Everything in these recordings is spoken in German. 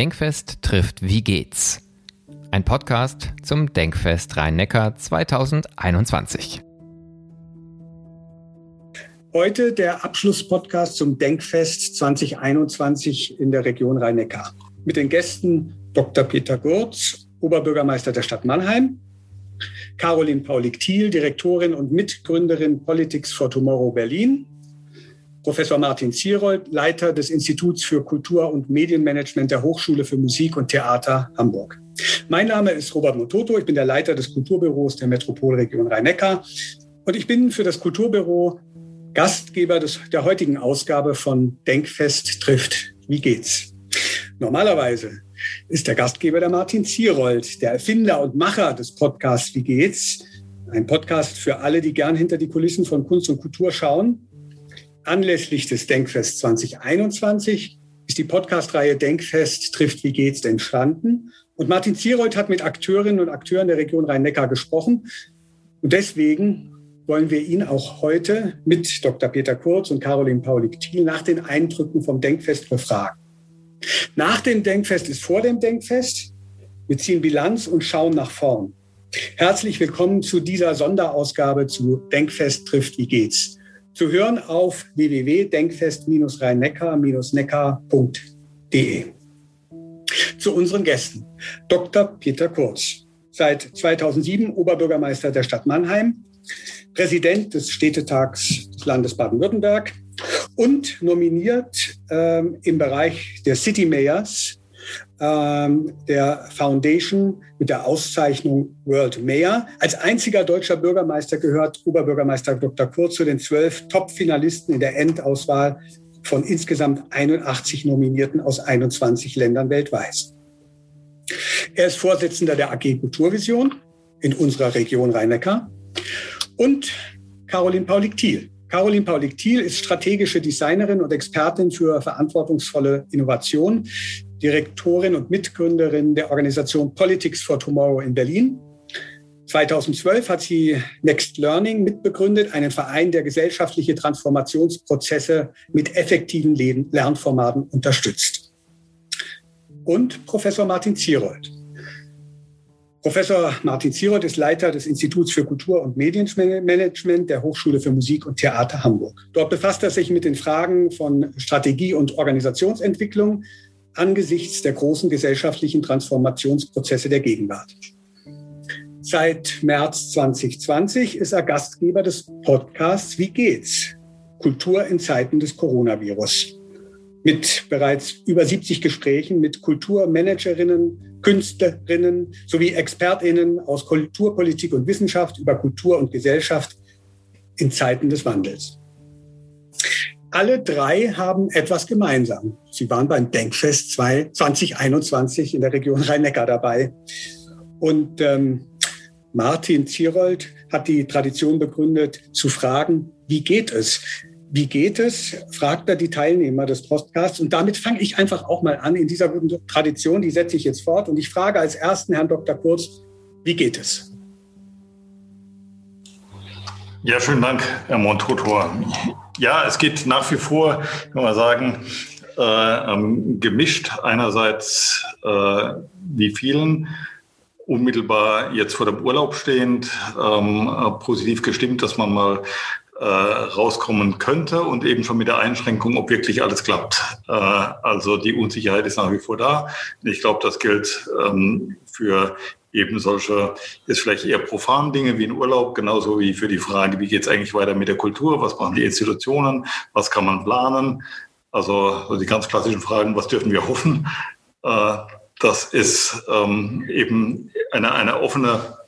Denkfest trifft Wie geht's? Ein Podcast zum Denkfest Rhein-Neckar 2021. Heute der Abschlusspodcast zum Denkfest 2021 in der Region Rhein-Neckar. Mit den Gästen Dr. Peter Gurz, Oberbürgermeister der Stadt Mannheim, Caroline Paulik-Thiel, Direktorin und Mitgründerin Politics for Tomorrow Berlin Professor Martin Zierold, Leiter des Instituts für Kultur- und Medienmanagement der Hochschule für Musik und Theater Hamburg. Mein Name ist Robert Mototo, ich bin der Leiter des Kulturbüros der Metropolregion Rhein-Neckar und ich bin für das Kulturbüro Gastgeber des, der heutigen Ausgabe von Denkfest trifft. Wie geht's? Normalerweise ist der Gastgeber der Martin Zierold, der Erfinder und Macher des Podcasts Wie geht's? Ein Podcast für alle, die gern hinter die Kulissen von Kunst und Kultur schauen Anlässlich des Denkfest 2021 ist die Podcast-Reihe Denkfest trifft Wie geht's entstanden. Und Martin Zierold hat mit Akteurinnen und Akteuren der Region Rhein-Neckar gesprochen. Und deswegen wollen wir ihn auch heute mit Dr. Peter Kurz und Caroline Paulik-Thiel nach den Eindrücken vom Denkfest befragen. Nach dem Denkfest ist vor dem Denkfest. Wir ziehen Bilanz und schauen nach vorn. Herzlich willkommen zu dieser Sonderausgabe zu Denkfest trifft Wie geht's zu hören auf www.denkfest-rhein-neckar-neckar.de. Zu unseren Gästen. Dr. Peter Kurz, seit 2007 Oberbürgermeister der Stadt Mannheim, Präsident des Städtetags des Landes Baden-Württemberg und nominiert ähm, im Bereich der City Mayors der Foundation mit der Auszeichnung World Mayor. Als einziger deutscher Bürgermeister gehört Oberbürgermeister Dr. Kurz zu den zwölf Top-Finalisten in der Endauswahl von insgesamt 81 Nominierten aus 21 Ländern weltweit. Er ist Vorsitzender der AG Kulturvision in unserer Region Rhein-Neckar und Caroline Paulik-Thiel. Caroline Paulik-Thiel ist strategische Designerin und Expertin für verantwortungsvolle Innovation. Direktorin und Mitgründerin der Organisation Politics for Tomorrow in Berlin. 2012 hat sie Next Learning mitbegründet, einen Verein, der gesellschaftliche Transformationsprozesse mit effektiven Lernformaten unterstützt. Und Professor Martin Zierold. Professor Martin Zierold ist Leiter des Instituts für Kultur- und Medienmanagement der Hochschule für Musik und Theater Hamburg. Dort befasst er sich mit den Fragen von Strategie und Organisationsentwicklung, angesichts der großen gesellschaftlichen Transformationsprozesse der Gegenwart. Seit März 2020 ist er Gastgeber des Podcasts Wie geht's? Kultur in Zeiten des Coronavirus. Mit bereits über 70 Gesprächen mit Kulturmanagerinnen, Künstlerinnen sowie Expertinnen aus Kulturpolitik und Wissenschaft über Kultur und Gesellschaft in Zeiten des Wandels. Alle drei haben etwas gemeinsam. Sie waren beim Denkfest 2021 in der Region Rhein-Neckar dabei. Und ähm, Martin Zierold hat die Tradition begründet, zu fragen, wie geht es? Wie geht es? fragt er die Teilnehmer des Podcasts. Und damit fange ich einfach auch mal an in dieser guten Tradition, die setze ich jetzt fort. Und ich frage als ersten Herrn Dr. Kurz, wie geht es? Ja, vielen Dank, Herr Montotor. Ja, es geht nach wie vor, kann man sagen, äh, gemischt. Einerseits äh, wie vielen unmittelbar jetzt vor dem Urlaub stehend, ähm, äh, positiv gestimmt, dass man mal äh, rauskommen könnte und eben schon mit der Einschränkung, ob wirklich alles klappt. Äh, also die Unsicherheit ist nach wie vor da. Ich glaube, das gilt ähm, für eben solche, jetzt vielleicht eher profan Dinge wie ein Urlaub, genauso wie für die Frage, wie geht es eigentlich weiter mit der Kultur, was machen die Institutionen, was kann man planen. Also die ganz klassischen Fragen, was dürfen wir hoffen? Äh, das ist ähm, eben eine, eine offene,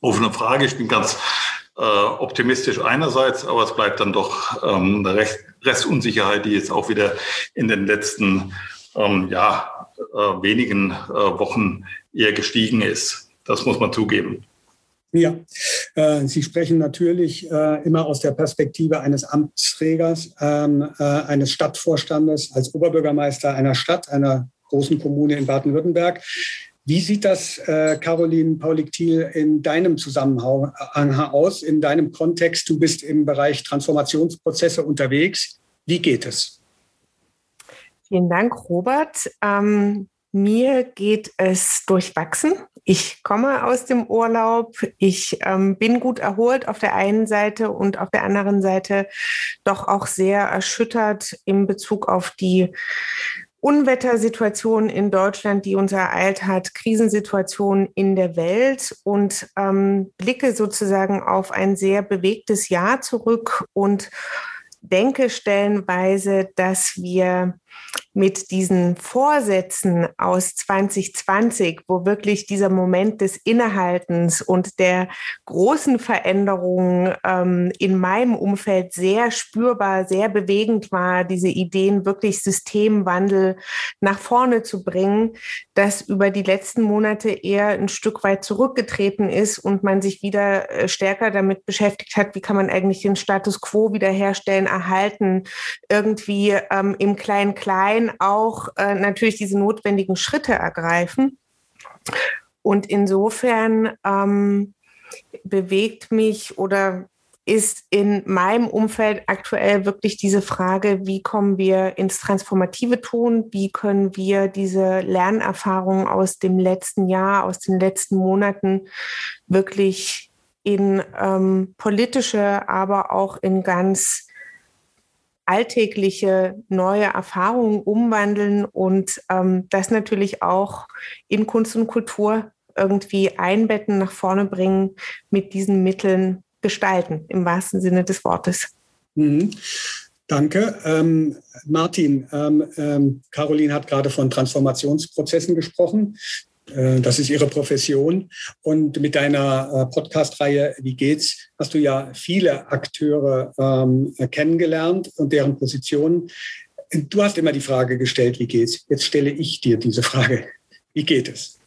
offene Frage. Ich bin ganz äh, optimistisch einerseits, aber es bleibt dann doch ähm, eine Restunsicherheit, die jetzt auch wieder in den letzten ähm, ja, äh, wenigen Wochen eher gestiegen ist. Das muss man zugeben. Ja, äh, Sie sprechen natürlich äh, immer aus der Perspektive eines Amtsträgers, ähm, äh, eines Stadtvorstandes, als Oberbürgermeister einer Stadt, einer großen Kommune in Baden-Württemberg. Wie sieht das, äh, Caroline Paulik-Thiel, in deinem Zusammenhang aus, in deinem Kontext? Du bist im Bereich Transformationsprozesse unterwegs. Wie geht es? Vielen Dank, Robert. Ähm Mir geht es durchwachsen. Ich komme aus dem Urlaub. Ich ähm, bin gut erholt auf der einen Seite und auf der anderen Seite doch auch sehr erschüttert in Bezug auf die Unwettersituation in Deutschland, die uns ereilt hat, Krisensituation in der Welt und ähm, blicke sozusagen auf ein sehr bewegtes Jahr zurück und denke stellenweise, dass wir mit diesen Vorsätzen aus 2020, wo wirklich dieser Moment des Innehaltens und der großen Veränderungen ähm, in meinem Umfeld sehr spürbar, sehr bewegend war, diese Ideen wirklich Systemwandel nach vorne zu bringen, das über die letzten Monate eher ein Stück weit zurückgetreten ist und man sich wieder äh, stärker damit beschäftigt hat, wie kann man eigentlich den Status quo wiederherstellen, erhalten, irgendwie ähm, im Klein-Klein Parteien auch äh, natürlich diese notwendigen Schritte ergreifen. Und insofern ähm, bewegt mich oder ist in meinem Umfeld aktuell wirklich diese Frage, wie kommen wir ins transformative Tun, wie können wir diese Lernerfahrungen aus dem letzten Jahr, aus den letzten Monaten wirklich in ähm, politische, aber auch in ganz alltägliche neue Erfahrungen umwandeln und ähm, das natürlich auch in Kunst und Kultur irgendwie einbetten, nach vorne bringen, mit diesen Mitteln gestalten, im wahrsten Sinne des Wortes. Mhm. Danke. Ähm, Martin, ähm, ähm, Caroline hat gerade von Transformationsprozessen gesprochen. Äh, das ist ihre Profession. Und mit deiner äh, Podcast-Reihe Wie geht's? hast du ja viele Akteure ähm, kennengelernt und deren Positionen. Du hast immer die Frage gestellt, wie geht's? Jetzt stelle ich dir diese Frage. Wie geht es?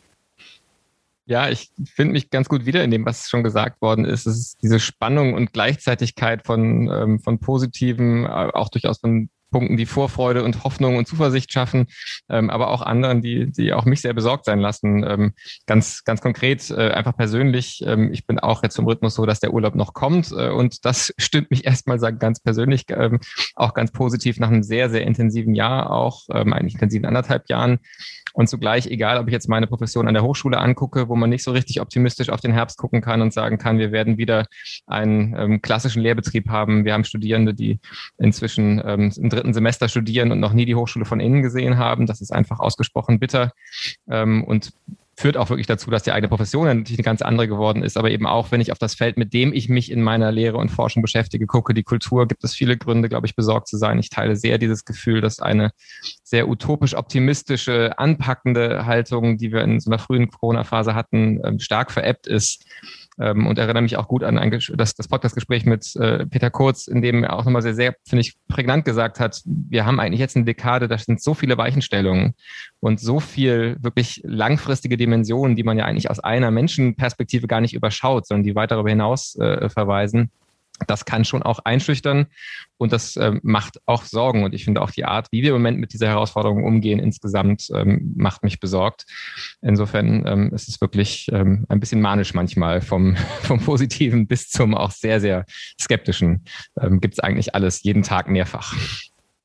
Ja, ich finde mich ganz gut wieder in dem, was schon gesagt worden ist. Es ist diese Spannung und Gleichzeitigkeit von, ähm, von positiven, äh, auch durchaus von Punkten, die Vorfreude und Hoffnung und Zuversicht schaffen, ähm, aber auch anderen, die, die auch mich sehr besorgt sein lassen. Ähm, ganz, ganz konkret, äh, einfach persönlich, ähm, ich bin auch jetzt im Rhythmus so, dass der Urlaub noch kommt äh, und das stimmt mich erstmal sagen, ganz persönlich ähm, auch ganz positiv nach einem sehr, sehr intensiven Jahr, auch ähm, eigentlich intensiven anderthalb Jahren. Und zugleich, egal ob ich jetzt meine Profession an der Hochschule angucke, wo man nicht so richtig optimistisch auf den Herbst gucken kann und sagen kann, wir werden wieder einen ähm, klassischen Lehrbetrieb haben. Wir haben Studierende, die inzwischen ähm, im dritten Semester studieren und noch nie die Hochschule von innen gesehen haben. Das ist einfach ausgesprochen bitter. Ähm, und führt auch wirklich dazu, dass die eigene Profession natürlich eine ganz andere geworden ist. Aber eben auch, wenn ich auf das Feld, mit dem ich mich in meiner Lehre und Forschung beschäftige, gucke, die Kultur, gibt es viele Gründe, glaube ich, besorgt zu sein. Ich teile sehr dieses Gefühl, dass eine sehr utopisch optimistische, anpackende Haltung, die wir in so einer frühen Corona-Phase hatten, ähm, stark veräppt ist ähm, und erinnere mich auch gut an ein, das, das Podcast-Gespräch mit äh, Peter Kurz, in dem er auch nochmal sehr, sehr, finde ich, prägnant gesagt hat, wir haben eigentlich jetzt eine Dekade, da sind so viele Weichenstellungen und so viel wirklich langfristige Dimensionen, die man ja eigentlich aus einer Menschenperspektive gar nicht überschaut, sondern die weit darüber hinaus äh, verweisen das kann schon auch einschüchtern und das ähm, macht auch Sorgen. Und ich finde auch die Art, wie wir im Moment mit dieser Herausforderung umgehen, insgesamt ähm, macht mich besorgt. Insofern ähm, ist es wirklich ähm, ein bisschen manisch manchmal vom, vom Positiven bis zum auch sehr, sehr Skeptischen. Ähm, Gibt es eigentlich alles jeden Tag mehrfach.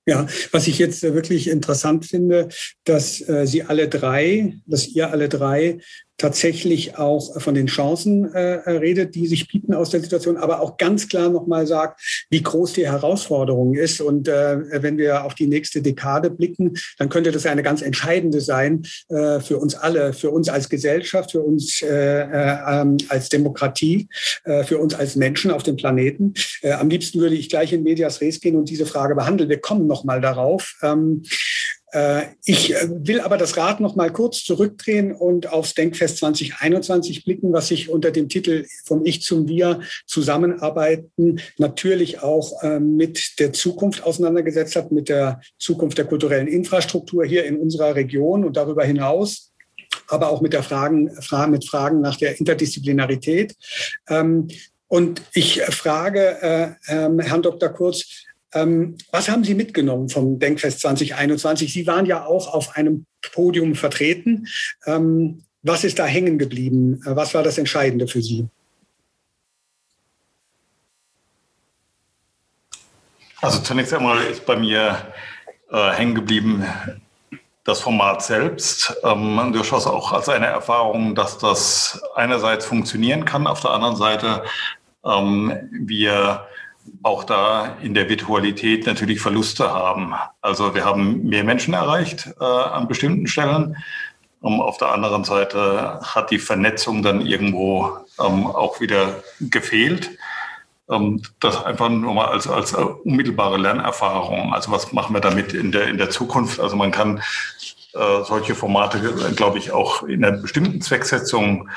Ja, was ich jetzt wirklich interessant finde, dass äh, Sie alle drei, dass ihr alle drei tatsächlich auch von den Chancen äh, redet, die sich bieten aus der Situation, aber auch ganz klar nochmal sagt, wie groß die Herausforderung ist. Und äh, wenn wir auf die nächste Dekade blicken, dann könnte das eine ganz entscheidende sein äh, für uns alle, für uns als Gesellschaft, für uns äh, äh, ähm, als Demokratie, äh, für uns als Menschen auf dem Planeten. Äh, am liebsten würde ich gleich in Medias Res gehen und diese Frage behandeln. Wir kommen nochmal darauf. Ähm, äh, ich äh, will aber das Rad noch mal kurz zurückdrehen und aufs Denkfest 2021 blicken, was sich unter dem Titel vom Ich zum Wir zusammenarbeiten natürlich auch ähm, mit der Zukunft auseinandergesetzt hat, mit der Zukunft der kulturellen Infrastruktur hier in unserer Region und darüber hinaus aber auch mit der Fragen, mit Fragen nach der Interdisziplinarität. Ähm, und ich frage äh, Herrn Dr. Kurz, ähm, was haben Sie mitgenommen vom Denkfest 2021? Sie waren ja auch auf einem Podium vertreten. Ähm, was ist da hängen geblieben? Äh, was war das Entscheidende für Sie? Also zunächst einmal ist bei mir äh, hängen geblieben, das Format selbst ähm, durchaus auch als eine Erfahrung, dass das einerseits funktionieren kann, auf der anderen Seite ähm, wir auch da in der Virtualität natürlich Verluste haben. Also wir haben mehr Menschen erreicht äh, an bestimmten Stellen. Um, auf der anderen Seite hat die Vernetzung dann irgendwo ähm, auch wieder gefehlt. Ähm, das einfach nur mal als, als unmittelbare Lernerfahrung. Also was machen wir damit in der, in der Zukunft? Also man kann äh, solche Formate, glaube ich, auch in einer bestimmten Zwecksetzung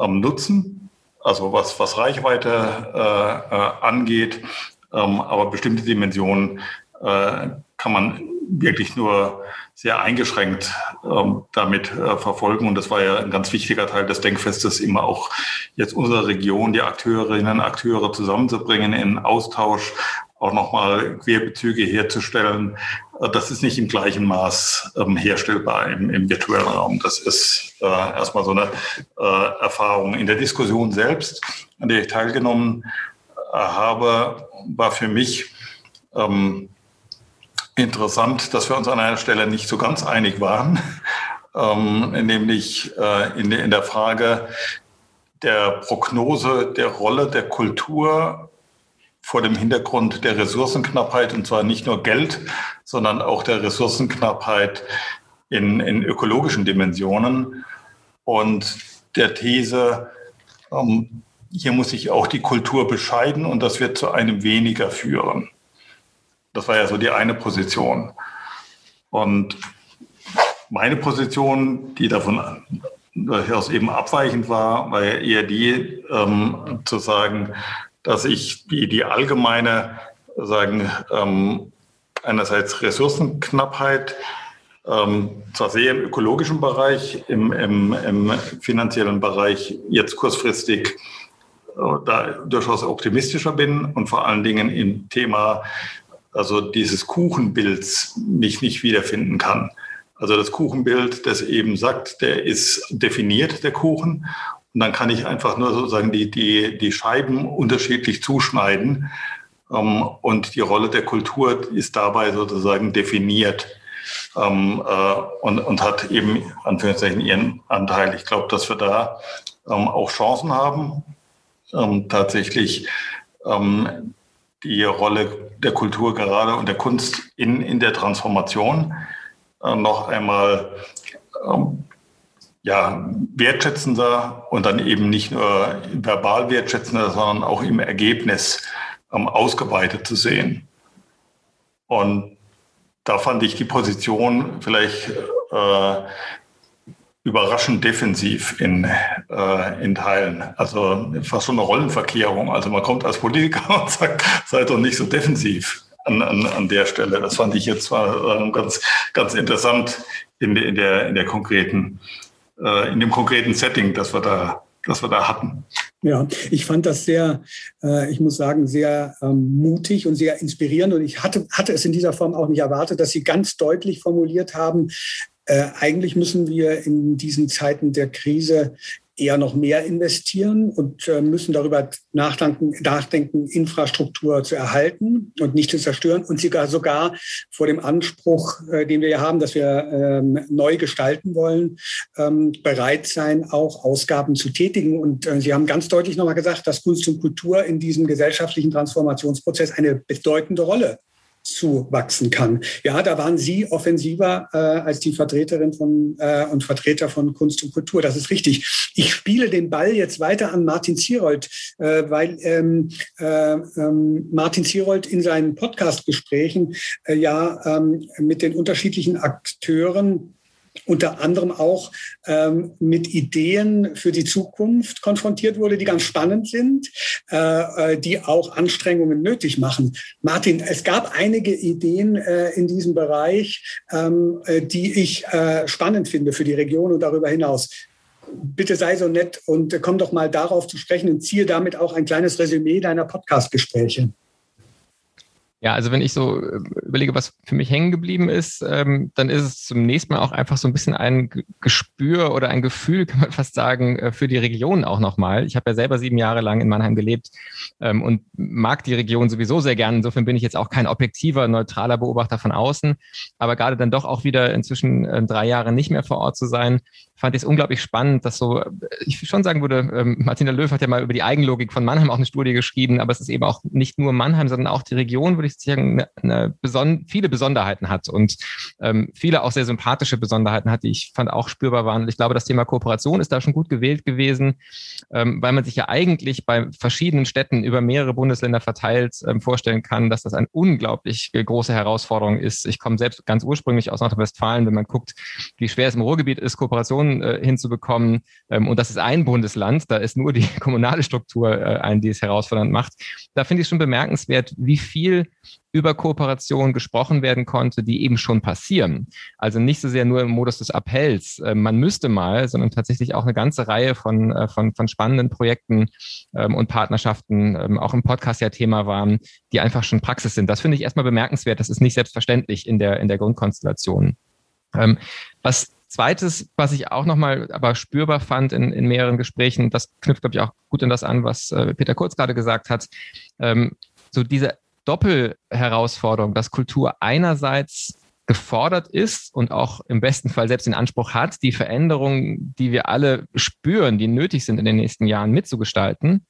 ähm, nutzen. Also was, was Reichweite äh, äh, angeht. Ähm, aber bestimmte Dimensionen äh, kann man wirklich nur sehr eingeschränkt ähm, damit äh, verfolgen. Und das war ja ein ganz wichtiger Teil des Denkfestes, immer auch jetzt unsere Region, die Akteurinnen, Akteure zusammenzubringen in Austausch, auch nochmal Querbezüge herzustellen. Das ist nicht im gleichen Maß ähm, herstellbar im, im, virtuellen Raum. Das ist äh, erstmal so eine äh, Erfahrung. In der Diskussion selbst, an der ich teilgenommen äh, habe, war für mich ähm, interessant, dass wir uns an einer Stelle nicht so ganz einig waren, ähm, nämlich äh, in, in der Frage der Prognose der Rolle der Kultur vor dem Hintergrund der Ressourcenknappheit, und zwar nicht nur Geld, sondern auch der Ressourcenknappheit in, in ökologischen Dimensionen und der These, ähm, hier muss sich auch die Kultur bescheiden und das wird zu einem weniger führen. Das war ja so die eine Position. Und meine Position, die davon durchaus eben abweichend war, war ja eher die, ähm, zu sagen, dass ich die, die allgemeine, sagen, ähm, einerseits Ressourcenknappheit, ähm, zwar sehr im ökologischen Bereich, im, im, im finanziellen Bereich jetzt kurzfristig äh, da durchaus optimistischer bin und vor allen Dingen im Thema also dieses Kuchenbilds mich nicht wiederfinden kann. Also das Kuchenbild, das eben sagt, der ist definiert, der Kuchen. Und dann kann ich einfach nur sozusagen die, die, die Scheiben unterschiedlich zuschneiden. Ähm, und die Rolle der Kultur ist dabei sozusagen definiert ähm, äh, und, und hat eben Anführungszeichen ihren Anteil. Ich glaube, dass wir da ähm, auch Chancen haben, ähm, tatsächlich ähm, die Rolle der Kultur gerade und der Kunst in, in der Transformation äh, noch einmal ähm, ja, wertschätzender und dann eben nicht nur verbal wertschätzender, sondern auch im Ergebnis ähm, ausgeweitet zu sehen. Und da fand ich die Position vielleicht äh, überraschend defensiv in, äh, in Teilen. Also fast schon eine Rollenverkehrung. Also man kommt als Politiker und sagt, seid doch nicht so defensiv an, an, an der Stelle. Das fand ich jetzt zwar äh, ganz, ganz interessant in, in, der, in der konkreten, äh, in dem konkreten Setting, das wir da, das wir da hatten. Ja, ich fand das sehr, äh, ich muss sagen, sehr ähm, mutig und sehr inspirierend. Und ich hatte, hatte es in dieser Form auch nicht erwartet, dass Sie ganz deutlich formuliert haben, äh, eigentlich müssen wir in diesen Zeiten der Krise eher noch mehr investieren und äh, müssen darüber nachdenken, nachdenken, Infrastruktur zu erhalten und nicht zu zerstören und sogar, sogar vor dem Anspruch, äh, den wir haben, dass wir ähm, neu gestalten wollen, ähm, bereit sein, auch Ausgaben zu tätigen. Und äh, Sie haben ganz deutlich nochmal gesagt, dass Kunst und Kultur in diesem gesellschaftlichen Transformationsprozess eine bedeutende Rolle zuwachsen kann. Ja, da waren Sie offensiver äh, als die Vertreterin von äh, und Vertreter von Kunst und Kultur. Das ist richtig. Ich spiele den Ball jetzt weiter an Martin Zierold, äh, weil ähm, äh, ähm, Martin Zierold in seinen Podcast-Gesprächen äh, ja ähm, mit den unterschiedlichen Akteuren unter anderem auch ähm, mit Ideen für die Zukunft konfrontiert wurde, die ganz spannend sind, äh, äh, die auch Anstrengungen nötig machen. Martin, es gab einige Ideen äh, in diesem Bereich, ähm, äh, die ich äh, spannend finde für die Region und darüber hinaus. Bitte sei so nett und komm doch mal darauf zu sprechen und ziehe damit auch ein kleines Resümee deiner Podcast-Gespräche. Ja, also wenn ich so äh, überlege, was für mich hängen geblieben ist, ähm, dann ist es zunächst mal auch einfach so ein bisschen ein Gespür oder ein Gefühl, kann man fast sagen, äh, für die Region auch nochmal. Ich habe ja selber sieben Jahre lang in Mannheim gelebt ähm, und mag die Region sowieso sehr gern. Insofern bin ich jetzt auch kein objektiver, neutraler Beobachter von außen. Aber gerade dann doch auch wieder inzwischen äh, drei Jahre nicht mehr vor Ort zu sein, fand ich es unglaublich spannend, dass so, ich schon sagen würde, ähm, Martina Löw hat ja mal über die Eigenlogik von Mannheim auch eine Studie geschrieben, aber es ist eben auch nicht nur Mannheim, sondern auch die Region, würde ich sagen, eine, eine beson viele Besonderheiten hat und ähm, viele auch sehr sympathische Besonderheiten hat, die ich fand auch spürbar waren. Und ich glaube, das Thema Kooperation ist da schon gut gewählt gewesen, ähm, weil man sich ja eigentlich bei verschiedenen Städten über mehrere Bundesländer verteilt ähm, vorstellen kann, dass das eine unglaublich große Herausforderung ist. Ich komme selbst ganz ursprünglich aus Nordrhein-Westfalen, wenn man guckt, wie schwer es im Ruhrgebiet ist, Äh, hinzubekommen. Ähm, und das ist ein Bundesland, da ist nur die kommunale Struktur äh, ein, die es herausfordernd macht. Da finde ich schon bemerkenswert, wie viel über Kooperation gesprochen werden konnte, die eben schon passieren. Also nicht so sehr nur im Modus des Appells, äh, man müsste mal, sondern tatsächlich auch eine ganze Reihe von, äh, von, von spannenden Projekten ähm, und Partnerschaften ähm, auch im Podcast ja Thema waren, die einfach schon Praxis sind. Das finde ich erstmal bemerkenswert. Das ist nicht selbstverständlich in der, in der Grundkonstellation. Ähm, was Zweites, was ich auch nochmal aber spürbar fand in, in mehreren Gesprächen, das knüpft, glaube ich, auch gut an das an, was äh, Peter Kurz gerade gesagt hat, ähm, so diese Doppelherausforderung, dass Kultur einerseits gefordert ist und auch im besten Fall selbst den Anspruch hat, die Veränderungen, die wir alle spüren, die nötig sind in den nächsten Jahren mitzugestalten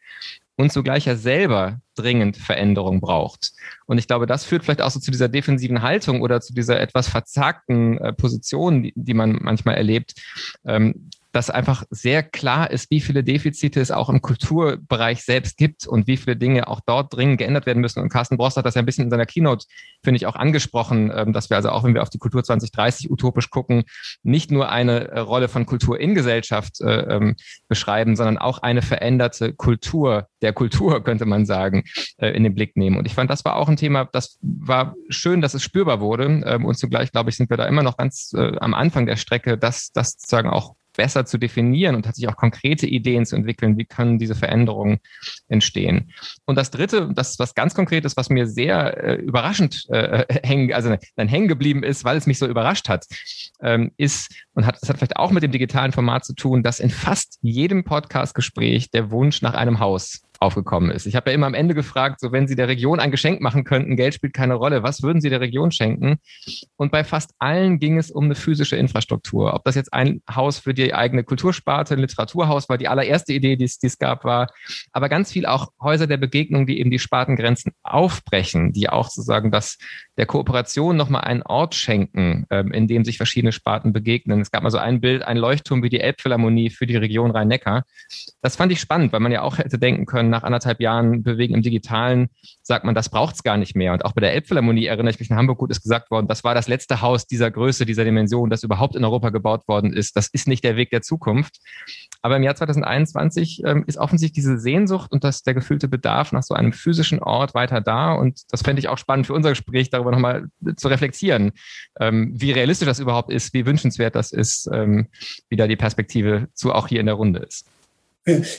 und zugleich ja selber dringend Veränderung braucht. Und ich glaube, das führt vielleicht auch so zu dieser defensiven Haltung oder zu dieser etwas verzagten äh, Position, die, die man manchmal erlebt, ähm, dass einfach sehr klar ist, wie viele Defizite es auch im Kulturbereich selbst gibt und wie viele Dinge auch dort dringend geändert werden müssen. Und Carsten Brost hat das ja ein bisschen in seiner Keynote, finde ich, auch angesprochen, ähm, dass wir also auch, wenn wir auf die Kultur 2030 utopisch gucken, nicht nur eine äh, Rolle von Kultur in Gesellschaft äh, ähm, beschreiben, sondern auch eine veränderte Kultur der Kultur, könnte man sagen, äh, in den Blick nehmen. Und ich fand, das war auch ein Thema, das war schön, dass es spürbar wurde. Ähm, und zugleich, glaube ich, sind wir da immer noch ganz am Anfang der Strecke, dass das sozusagen auch besser zu definieren und tatsächlich auch konkrete Ideen zu entwickeln, wie können diese Veränderungen entstehen. Und das Dritte, das ist was ganz Konkretes, was mir sehr äh, überraschend äh, hängen, also dann hängen geblieben ist, weil es mich so überrascht hat, ähm, ist, und hat, das hat vielleicht auch mit dem digitalen Format zu tun, dass in fast jedem Podcast-Gespräch der Wunsch nach einem Haus aufgekommen ist. Ich habe ja immer am Ende gefragt, so wenn Sie der Region ein Geschenk machen könnten, Geld spielt keine Rolle, was würden Sie der Region schenken? Und bei fast allen ging es um eine physische Infrastruktur. Ob das jetzt ein Haus für die eigene Kultursparte, ein Literaturhaus war, die allererste Idee, die es, gab, war, aber ganz viel auch Häuser der Begegnung, die eben die Spartengrenzen aufbrechen, die auch sozusagen das der Kooperation nochmal einen Ort schenken, ähm, in dem sich verschiedene Sparten begegnen. Es gab mal so ein Bild, ein Leuchtturm wie die Elbphilharmonie für die Region Rhein-Neckar. Das fand ich spannend, weil man ja auch hätte denken können, nach anderthalb Jahren Bewegen im Digitalen sagt man, das braucht es gar nicht mehr. Und auch bei der Elbphilharmonie erinnere ich mich in Hamburg gut ist gesagt worden, das war das letzte Haus dieser Größe, dieser Dimension, das überhaupt in Europa gebaut worden ist. Das ist nicht der Weg der Zukunft. Aber im Jahr 2021 ähm, ist offensichtlich diese Sehnsucht und das, der gefühlte Bedarf nach so einem physischen Ort weiter da. Und das fände ich auch spannend für unser Gespräch, darüber nochmal zu reflektieren, ähm, wie realistisch das überhaupt ist, wie wünschenswert das ist, ähm, wie da die Perspektive zu auch hier in der Runde ist.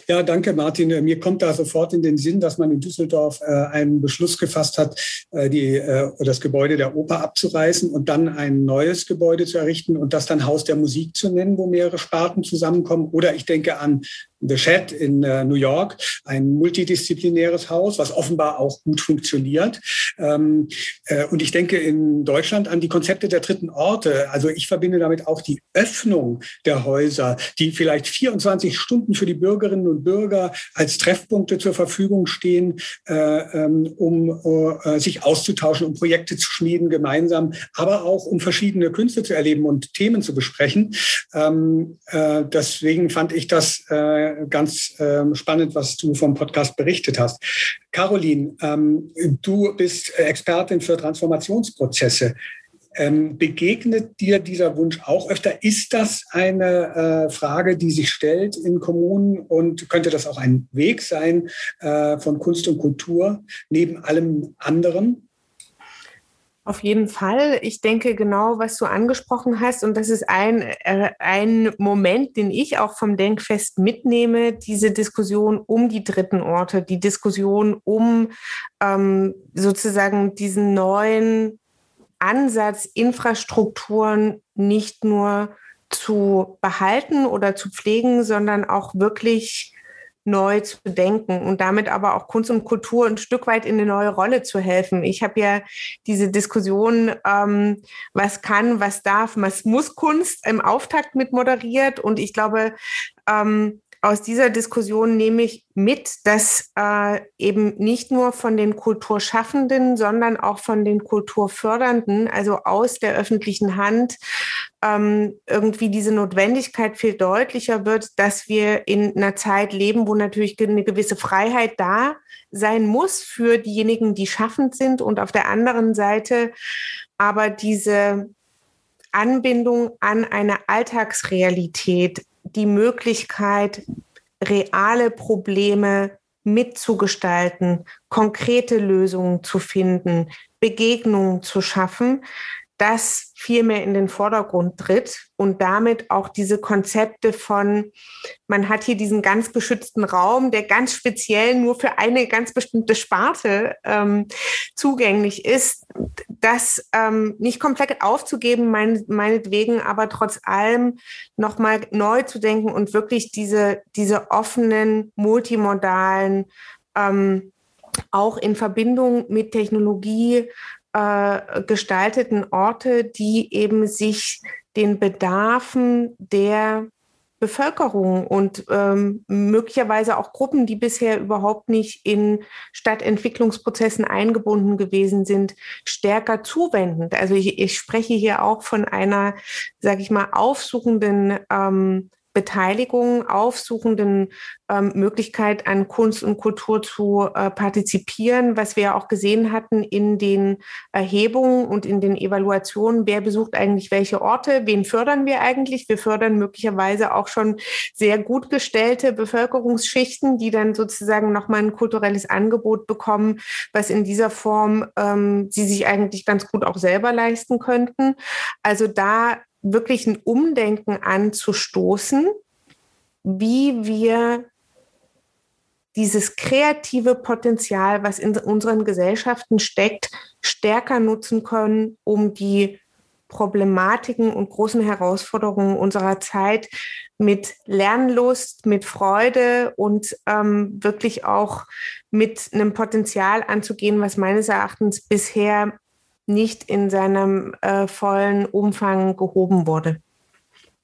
Ja, danke, Martin. Mir kommt da sofort in den Sinn, dass man in Düsseldorf äh, einen Beschluss gefasst hat, äh, die, äh, das Gebäude der Oper abzureißen und dann ein neues Gebäude zu errichten und das dann Haus der Musik zu nennen, wo mehrere Sparten zusammenkommen. Oder ich denke an The Shed in äh, New York, ein multidisziplinäres Haus, was offenbar auch gut funktioniert. Ähm, äh, und ich denke in Deutschland an die Konzepte der dritten Orte. Also ich verbinde damit auch die Öffnung der Häuser, die vielleicht 24 Stunden für die Bürgerinnen und Bürger als Treffpunkte zur Verfügung stehen, äh, ähm, um äh, sich auszutauschen, um Projekte zu schmieden gemeinsam, aber auch um verschiedene Künste zu erleben und Themen zu besprechen. Ähm, äh, deswegen fand ich das äh, ganz ähm, spannend, was du vom Podcast berichtet hast. Caroline, ähm, du bist Expertin für Transformationsprozesse. Ähm, begegnet dir dieser Wunsch auch öfter? Ist das eine äh, Frage, die sich stellt in Kommunen und könnte das auch ein Weg sein äh, von Kunst und Kultur neben allem anderen? Auf jeden Fall. Ich denke genau, was du angesprochen hast. Und das ist ein, äh, ein Moment, den ich auch vom Denkfest mitnehme, diese Diskussion um die dritten Orte, die Diskussion um ähm, sozusagen diesen neuen Ansatz, Infrastrukturen nicht nur zu behalten oder zu pflegen, sondern auch wirklich neu zu denken und damit aber auch Kunst und Kultur ein Stück weit in eine neue Rolle zu helfen. Ich habe ja diese Diskussion, ähm, was kann, was darf, was muss Kunst im Auftakt mit moderiert und ich glaube, ähm, aus dieser Diskussion nehme ich mit, dass äh, eben nicht nur von den Kulturschaffenden, sondern auch von den Kulturfördernden, also aus der öffentlichen Hand, ähm, irgendwie diese Notwendigkeit viel deutlicher wird, dass wir in einer Zeit leben, wo natürlich eine gewisse Freiheit da sein muss für diejenigen, die schaffend sind und auf der anderen Seite aber diese Anbindung an eine Alltagsrealität die Möglichkeit, reale Probleme mitzugestalten, konkrete Lösungen zu finden, Begegnungen zu schaffen, das viel mehr in den Vordergrund tritt und damit auch diese Konzepte von, man hat hier diesen ganz geschützten Raum, der ganz speziell nur für eine ganz bestimmte Sparte ähm, zugänglich ist, das ähm, nicht komplett aufzugeben, mein, meinetwegen, aber trotz allem nochmal neu zu denken und wirklich diese, diese offenen, multimodalen, ähm, auch in Verbindung mit Technologie äh, gestalteten Orte, die eben sich den Bedarfen der Bevölkerung und ähm, möglicherweise auch Gruppen, die bisher überhaupt nicht in Stadtentwicklungsprozessen eingebunden gewesen sind, stärker zuwendend. Also ich, ich spreche hier auch von einer, sage ich mal, aufsuchenden ähm, Beteiligung, aufsuchenden ähm, Möglichkeit an Kunst und Kultur zu äh, partizipieren, was wir auch gesehen hatten in den Erhebungen und in den Evaluationen. Wer besucht eigentlich welche Orte? Wen fördern wir eigentlich? Wir fördern möglicherweise auch schon sehr gut gestellte Bevölkerungsschichten, die dann sozusagen nochmal ein kulturelles Angebot bekommen, was in dieser Form ähm, sie sich eigentlich ganz gut auch selber leisten könnten. Also da wirklich ein Umdenken anzustoßen, wie wir dieses kreative Potenzial, was in unseren Gesellschaften steckt, stärker nutzen können, um die Problematiken und großen Herausforderungen unserer Zeit mit Lernlust, mit Freude und ähm, wirklich auch mit einem Potenzial anzugehen, was meines Erachtens bisher nicht in seinem äh, vollen Umfang gehoben wurde.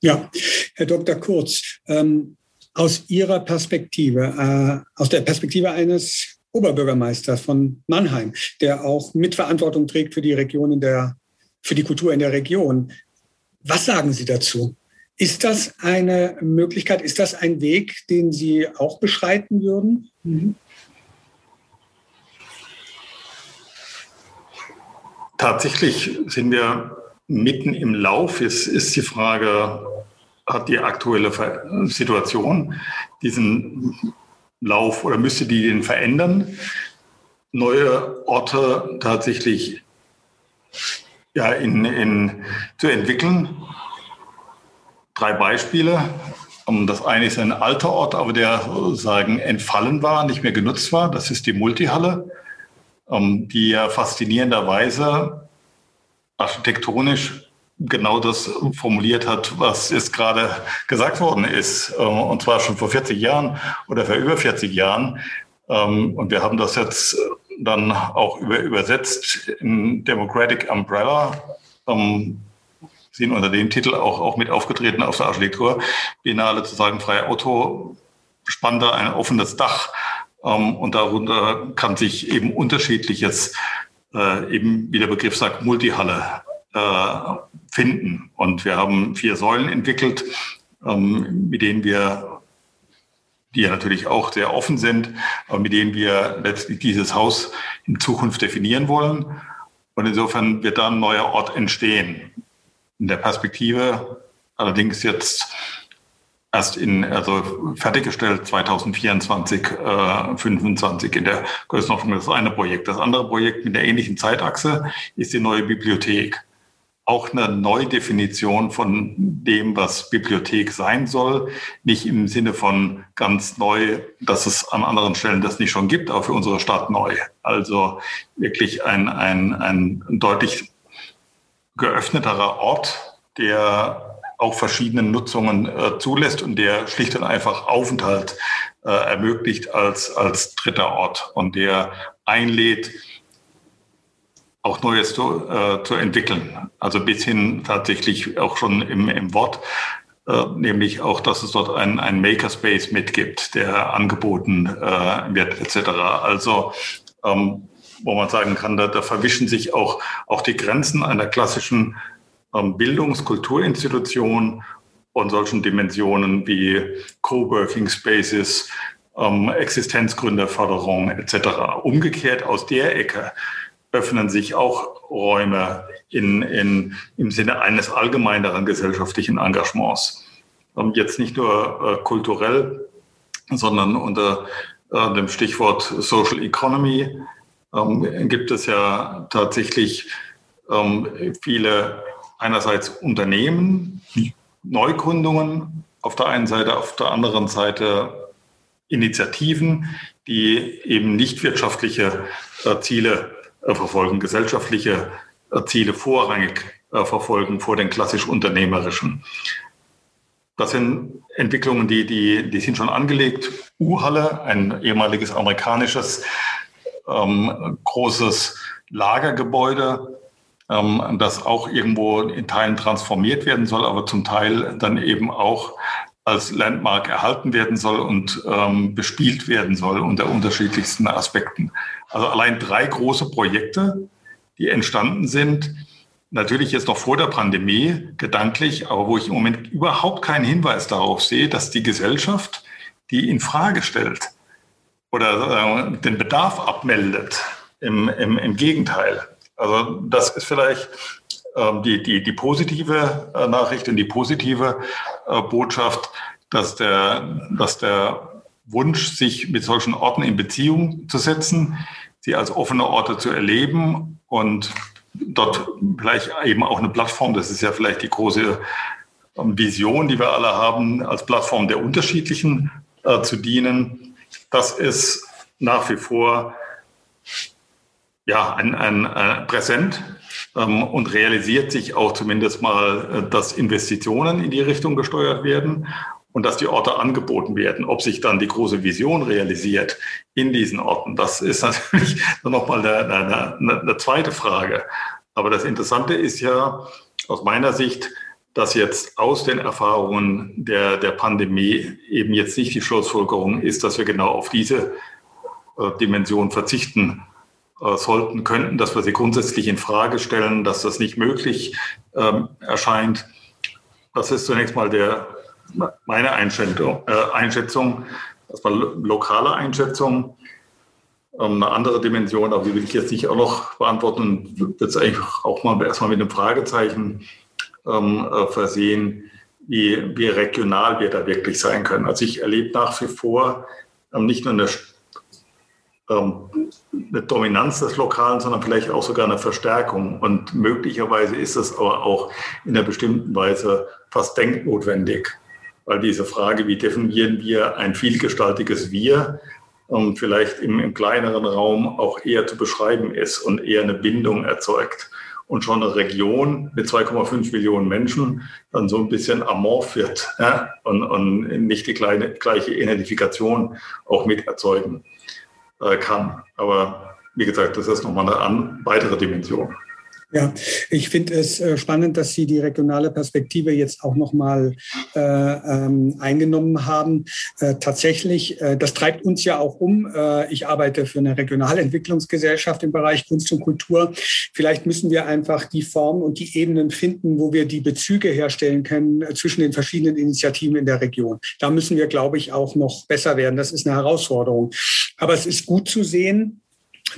Ja, Herr Dr. Kurz, ähm, aus Ihrer Perspektive, äh, aus der Perspektive eines Oberbürgermeisters von Mannheim, der auch Mitverantwortung trägt für die Region in der, für die Kultur in der Region. Was sagen Sie dazu? Ist das eine Möglichkeit? Ist das ein Weg, den Sie auch beschreiten würden? Mhm. Tatsächlich sind wir mitten im Lauf. Es ist die Frage, hat die aktuelle Situation diesen Lauf oder müsste die den verändern? Neue Orte tatsächlich ja, in, in, zu entwickeln. Drei Beispiele. Das eine ist ein alter Ort, aber der sozusagen entfallen war, nicht mehr genutzt war. Das ist die Multihalle. Ähm, die ja faszinierenderweise architektonisch genau das formuliert hat, was jetzt gerade gesagt worden ist. Äh, und zwar schon vor 40 Jahren oder vor über 40 Jahren. Ähm, und wir haben das jetzt dann auch über, übersetzt in Democratic Umbrella. Ähm, sind unter dem Titel auch, auch mit aufgetreten auf der Architektur. Biennale zu sagen, freie Auto, spannender, ein offenes Dach. Ähm, und darunter kann sich eben unterschiedliches, äh, eben wie der Begriff sagt, Multihalle äh, finden. Und wir haben vier Säulen entwickelt, ähm, mit denen wir, die ja natürlich auch sehr offen sind, aber mit denen wir letztlich dieses Haus in Zukunft definieren wollen. Und insofern wird da ein neuer Ort entstehen. In der Perspektive allerdings jetzt erst in, also fertiggestellt 2024, äh, 25 in der Größenordnung. Das eine Projekt. Das andere Projekt mit der ähnlichen Zeitachse ist die neue Bibliothek. Auch eine Neudefinition von dem, was Bibliothek sein soll. Nicht im Sinne von ganz neu, dass es an anderen Stellen das nicht schon gibt, aber für unsere Stadt neu. Also wirklich ein, ein, ein deutlich geöffneterer Ort, der auch verschiedene Nutzungen äh, zulässt und der schlicht und einfach Aufenthalt äh, ermöglicht als, als dritter Ort und der einlädt, auch Neues zu, äh, zu entwickeln. Also bis hin tatsächlich auch schon im, im Wort, äh, nämlich auch, dass es dort ein, ein Makerspace mitgibt, der angeboten äh, wird etc. Also ähm, wo man sagen kann, da, da verwischen sich auch, auch die Grenzen einer klassischen ähm, Bildungskulturinstitutionen und solchen Dimensionen wie Coworking Spaces, ähm, Existenzgründerförderung etc. Umgekehrt aus der Ecke öffnen sich auch Räume in, in, im Sinne eines allgemeineren gesellschaftlichen Engagements. Ähm, jetzt nicht nur äh, kulturell, sondern unter äh, dem Stichwort Social Economy gibt es ja tatsächlich viele einerseits Unternehmen, Neugründungen auf der einen Seite, auf der anderen Seite Initiativen, die eben nicht wirtschaftliche äh, Ziele äh, verfolgen, gesellschaftliche äh, Ziele vorrangig verfolgen vor den klassisch unternehmerischen. Das sind Entwicklungen, die, die, die sind schon angelegt. U-Halle, ein ehemaliges amerikanisches ähm, großes Lagergebäude, ähm, das auch irgendwo in Teilen transformiert werden soll, aber zum Teil dann eben auch als Landmark erhalten werden soll und ähm, bespielt werden soll unter unterschiedlichsten Aspekten. Also allein drei große Projekte, die entstanden sind, natürlich jetzt noch vor der Pandemie gedanklich, aber wo ich im Moment überhaupt keinen Hinweis darauf sehe, dass die Gesellschaft die in Frage stellt oder äh, den Bedarf abmeldet. Im, im, Im Gegenteil. Also das ist vielleicht ähm, die, die, die positive äh, Nachricht und die positive äh, Botschaft, dass der, dass der Wunsch, sich mit solchen Orten in Beziehung zu setzen, sie als offene Orte zu erleben und dort vielleicht eben auch eine Plattform, das ist ja vielleicht die große ähm, Vision, die wir alle haben, als Plattform der Unterschiedlichen äh, zu dienen. Das ist nach wie vor ja, ein, ein, ein äh, präsent ähm, und realisiert sich auch zumindest mal, äh, dass Investitionen in die Richtung gesteuert werden und dass die Orte angeboten werden. Ob sich dann die große Vision realisiert in diesen Orten, das ist natürlich nochmal eine, eine, eine zweite Frage. Aber das Interessante ist ja aus meiner Sicht, dass jetzt aus den Erfahrungen der, der Pandemie eben jetzt nicht die Schlussfolgerung ist, dass wir genau auf diese äh, Dimension verzichten sollten, könnten, dass wir sie grundsätzlich in Frage stellen, dass das nicht möglich ähm, erscheint. Das ist zunächst mal der, meine Einschätzung, äh, Einschätzung erstmal lokale Einschätzung. Ähm, eine andere Dimension, aber die will ich jetzt nicht auch noch beantworten, wird es eigentlich auch mal erstmal mit einem Fragezeichen ähm, äh, versehen, wie, wie regional wir da wirklich sein können. Also ich erlebe nach wie vor ähm, nicht nur eine ähm, eine Dominanz des Lokalen, sondern vielleicht auch sogar eine Verstärkung. Und möglicherweise ist es aber auch in einer bestimmten Weise fast denknotwendig, weil diese Frage, wie definieren wir ein vielgestaltiges Wir, ähm, vielleicht im, im kleineren Raum auch eher zu beschreiben ist und eher eine Bindung erzeugt. Und schon eine Region mit 2,5 Millionen Menschen dann so ein bisschen amorph wird ja, und, und nicht die kleine, gleiche Identifikation auch mit erzeugen kann. Aber wie gesagt, das ist nochmal eine weitere Dimension. Ja, ich finde es äh, spannend, dass Sie die regionale Perspektive jetzt auch nochmal äh, ähm, eingenommen haben. Äh, tatsächlich, äh, das treibt uns ja auch um. Äh, ich arbeite für eine Regionalentwicklungsgesellschaft im Bereich Kunst und Kultur. Vielleicht müssen wir einfach die Formen und die Ebenen finden, wo wir die Bezüge herstellen können äh, zwischen den verschiedenen Initiativen in der Region. Da müssen wir, glaube ich, auch noch besser werden. Das ist eine Herausforderung. Aber es ist gut zu sehen,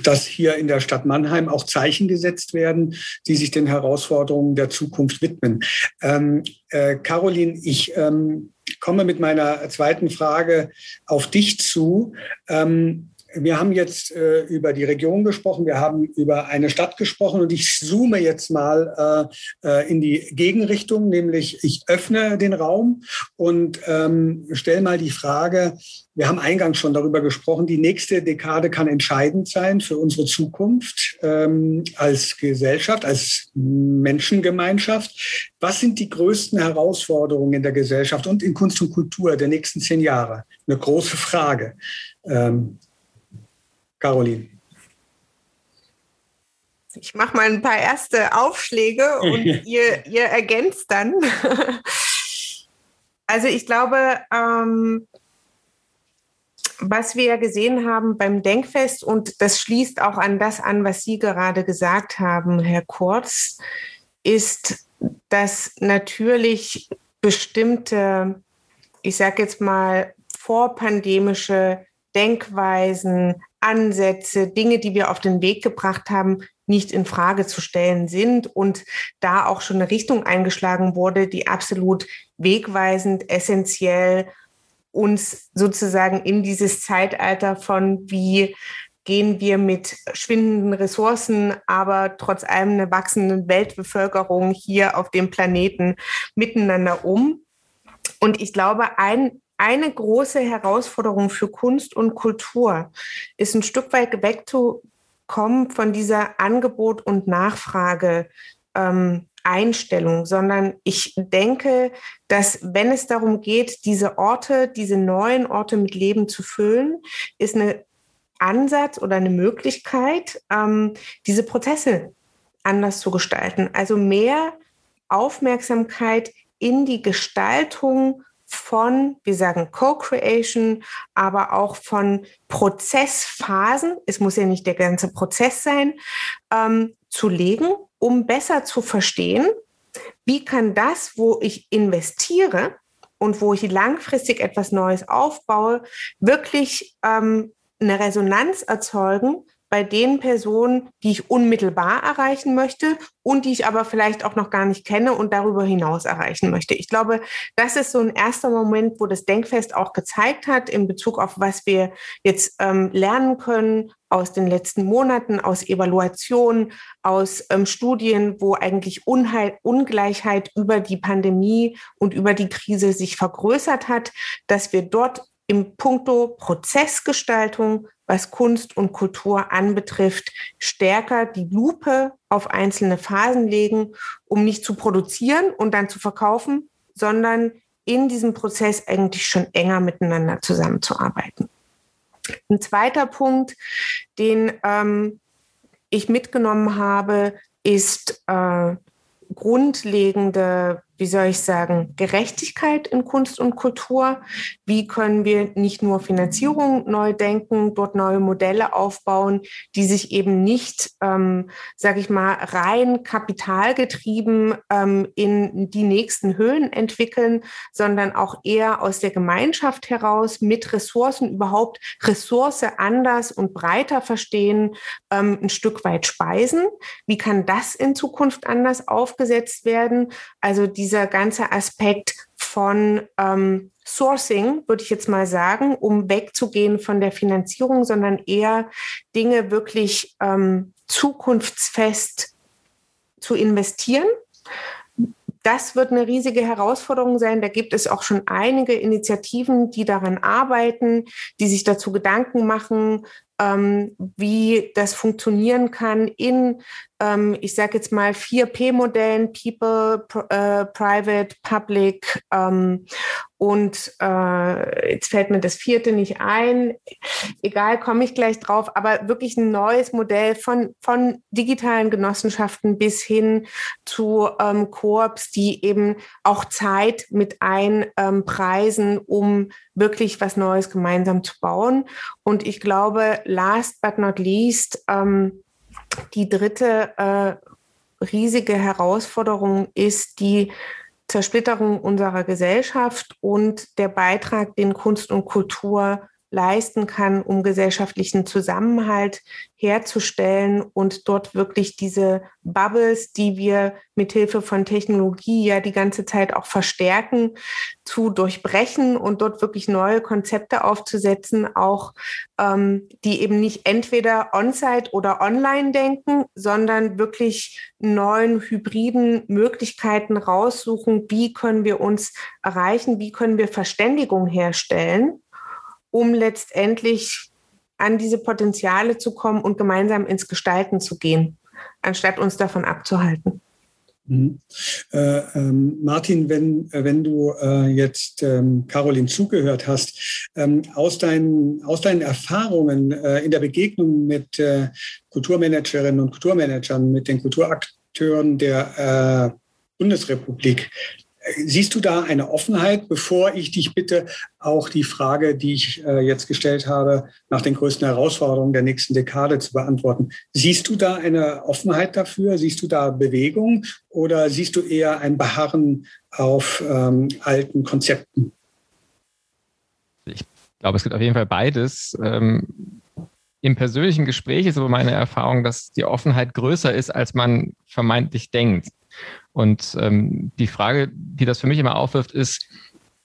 dass hier in der Stadt Mannheim auch Zeichen gesetzt werden, die sich den Herausforderungen der Zukunft widmen. Ähm, äh, Caroline, ich ähm, komme mit meiner zweiten Frage auf dich zu. Ähm, wir haben jetzt äh, über die Region gesprochen, wir haben über eine Stadt gesprochen und ich zoome jetzt mal äh, äh, in die Gegenrichtung, nämlich ich öffne den Raum und ähm, stelle mal die Frage, wir haben eingangs schon darüber gesprochen, die nächste Dekade kann entscheidend sein für unsere Zukunft ähm, als Gesellschaft, als Menschengemeinschaft. Was sind die größten Herausforderungen in der Gesellschaft und in Kunst und Kultur der nächsten zehn Jahre? Eine große Frage. Ähm, Caroline. Ich mache mal ein paar erste Aufschläge und ihr, ihr ergänzt dann. also ich glaube, ähm, was wir ja gesehen haben beim Denkfest, und das schließt auch an das an, was Sie gerade gesagt haben, Herr Kurz, ist, dass natürlich bestimmte, ich sage jetzt mal, vorpandemische Denkweisen, Ansätze, Dinge, die wir auf den Weg gebracht haben, nicht in Frage zu stellen sind und da auch schon eine Richtung eingeschlagen wurde, die absolut wegweisend, essentiell uns sozusagen in dieses Zeitalter von wie gehen wir mit schwindenden Ressourcen, aber trotz allem einer wachsenden Weltbevölkerung hier auf dem Planeten miteinander um. Und ich glaube, ein eine große Herausforderung für Kunst und Kultur ist ein Stück weit wegzukommen von dieser Angebot- und Nachfrage. Ähm, sondern ich denke, dass wenn es darum geht, diese Orte, diese neuen Orte mit Leben zu füllen, ist eine Ansatz oder eine Möglichkeit, ähm, diese Prozesse anders zu gestalten. Also mehr Aufmerksamkeit in die Gestaltung von, wir sagen Co-Creation, aber auch von Prozessphasen, es muss ja nicht der ganze Prozess sein, ähm, zu legen, um besser zu verstehen, wie kann das, wo ich investiere und wo ich langfristig etwas Neues aufbaue, wirklich ähm, eine Resonanz erzeugen bei den Personen, die ich unmittelbar erreichen möchte und die ich aber vielleicht auch noch gar nicht kenne und darüber hinaus erreichen möchte. Ich glaube, das ist so ein erster Moment, wo das Denkfest auch gezeigt hat in Bezug auf was wir jetzt ähm, lernen können aus den letzten Monaten, aus Evaluationen, aus ähm, Studien, wo eigentlich Unheil, Ungleichheit über die Pandemie und über die Krise sich vergrößert hat, dass wir dort im Punkto Prozessgestaltung, was Kunst und Kultur anbetrifft, stärker die Lupe auf einzelne Phasen legen, um nicht zu produzieren und dann zu verkaufen, sondern in diesem Prozess eigentlich schon enger miteinander zusammenzuarbeiten. Ein zweiter Punkt, den ähm, ich mitgenommen habe, ist äh, grundlegende wie soll ich sagen, Gerechtigkeit in Kunst und Kultur? Wie können wir nicht nur Finanzierung neu denken, dort neue Modelle aufbauen, die sich eben nicht, ähm, sage ich mal, rein kapitalgetrieben ähm, in die nächsten Höhen entwickeln, sondern auch eher aus der Gemeinschaft heraus mit Ressourcen überhaupt Ressource anders und breiter verstehen, ähm, ein Stück weit speisen? Wie kann das in Zukunft anders aufgesetzt werden? Also diese dieser ganze Aspekt von ähm, Sourcing, würde ich jetzt mal sagen, um wegzugehen von der Finanzierung, sondern eher Dinge wirklich ähm, zukunftsfest zu investieren. Das wird eine riesige Herausforderung sein. Da gibt es auch schon einige Initiativen, die daran arbeiten, die sich dazu Gedanken machen, ähm, wie das funktionieren kann in, ähm, ich sage jetzt mal, 4P-Modellen, People, äh, Private, Public. Ähm, und äh, jetzt fällt mir das vierte nicht ein. Egal, komme ich gleich drauf. Aber wirklich ein neues Modell von, von digitalen Genossenschaften bis hin zu ähm, Koops, die eben auch Zeit mit einpreisen, um wirklich was Neues gemeinsam zu bauen. Und ich glaube, last but not least, ähm, die dritte äh, riesige Herausforderung ist die Zersplitterung unserer Gesellschaft und der Beitrag, den Kunst und Kultur leisten kann, um gesellschaftlichen Zusammenhalt herzustellen und dort wirklich diese Bubbles, die wir mithilfe von Technologie ja die ganze Zeit auch verstärken, zu durchbrechen und dort wirklich neue Konzepte aufzusetzen, auch ähm, die eben nicht entweder on-site oder online denken, sondern wirklich neuen hybriden Möglichkeiten raussuchen, wie können wir uns erreichen, wie können wir Verständigung herstellen, um letztendlich an diese Potenziale zu kommen und gemeinsam ins Gestalten zu gehen, anstatt uns davon abzuhalten. Mhm. Äh, ähm, Martin, wenn, äh, wenn du äh, jetzt ähm, Caroline zugehört hast, ähm, aus, deinen, aus deinen Erfahrungen äh, in der Begegnung mit äh, Kulturmanagerinnen und Kulturmanagern, mit den Kulturakteuren der äh, Bundesrepublik, Siehst du da eine Offenheit, bevor ich dich bitte, auch die Frage, die ich äh, jetzt gestellt habe, nach den größten Herausforderungen der nächsten Dekade zu beantworten? Siehst du da eine Offenheit dafür? Siehst du da Bewegung oder siehst du eher ein Beharren auf ähm, alten Konzepten? Ich glaube, es gibt auf jeden Fall beides. Ähm, Im persönlichen Gespräch ist aber meine Erfahrung, dass die Offenheit größer ist, als man vermeintlich denkt. Und ähm, die Frage, die das für mich immer aufwirft, ist,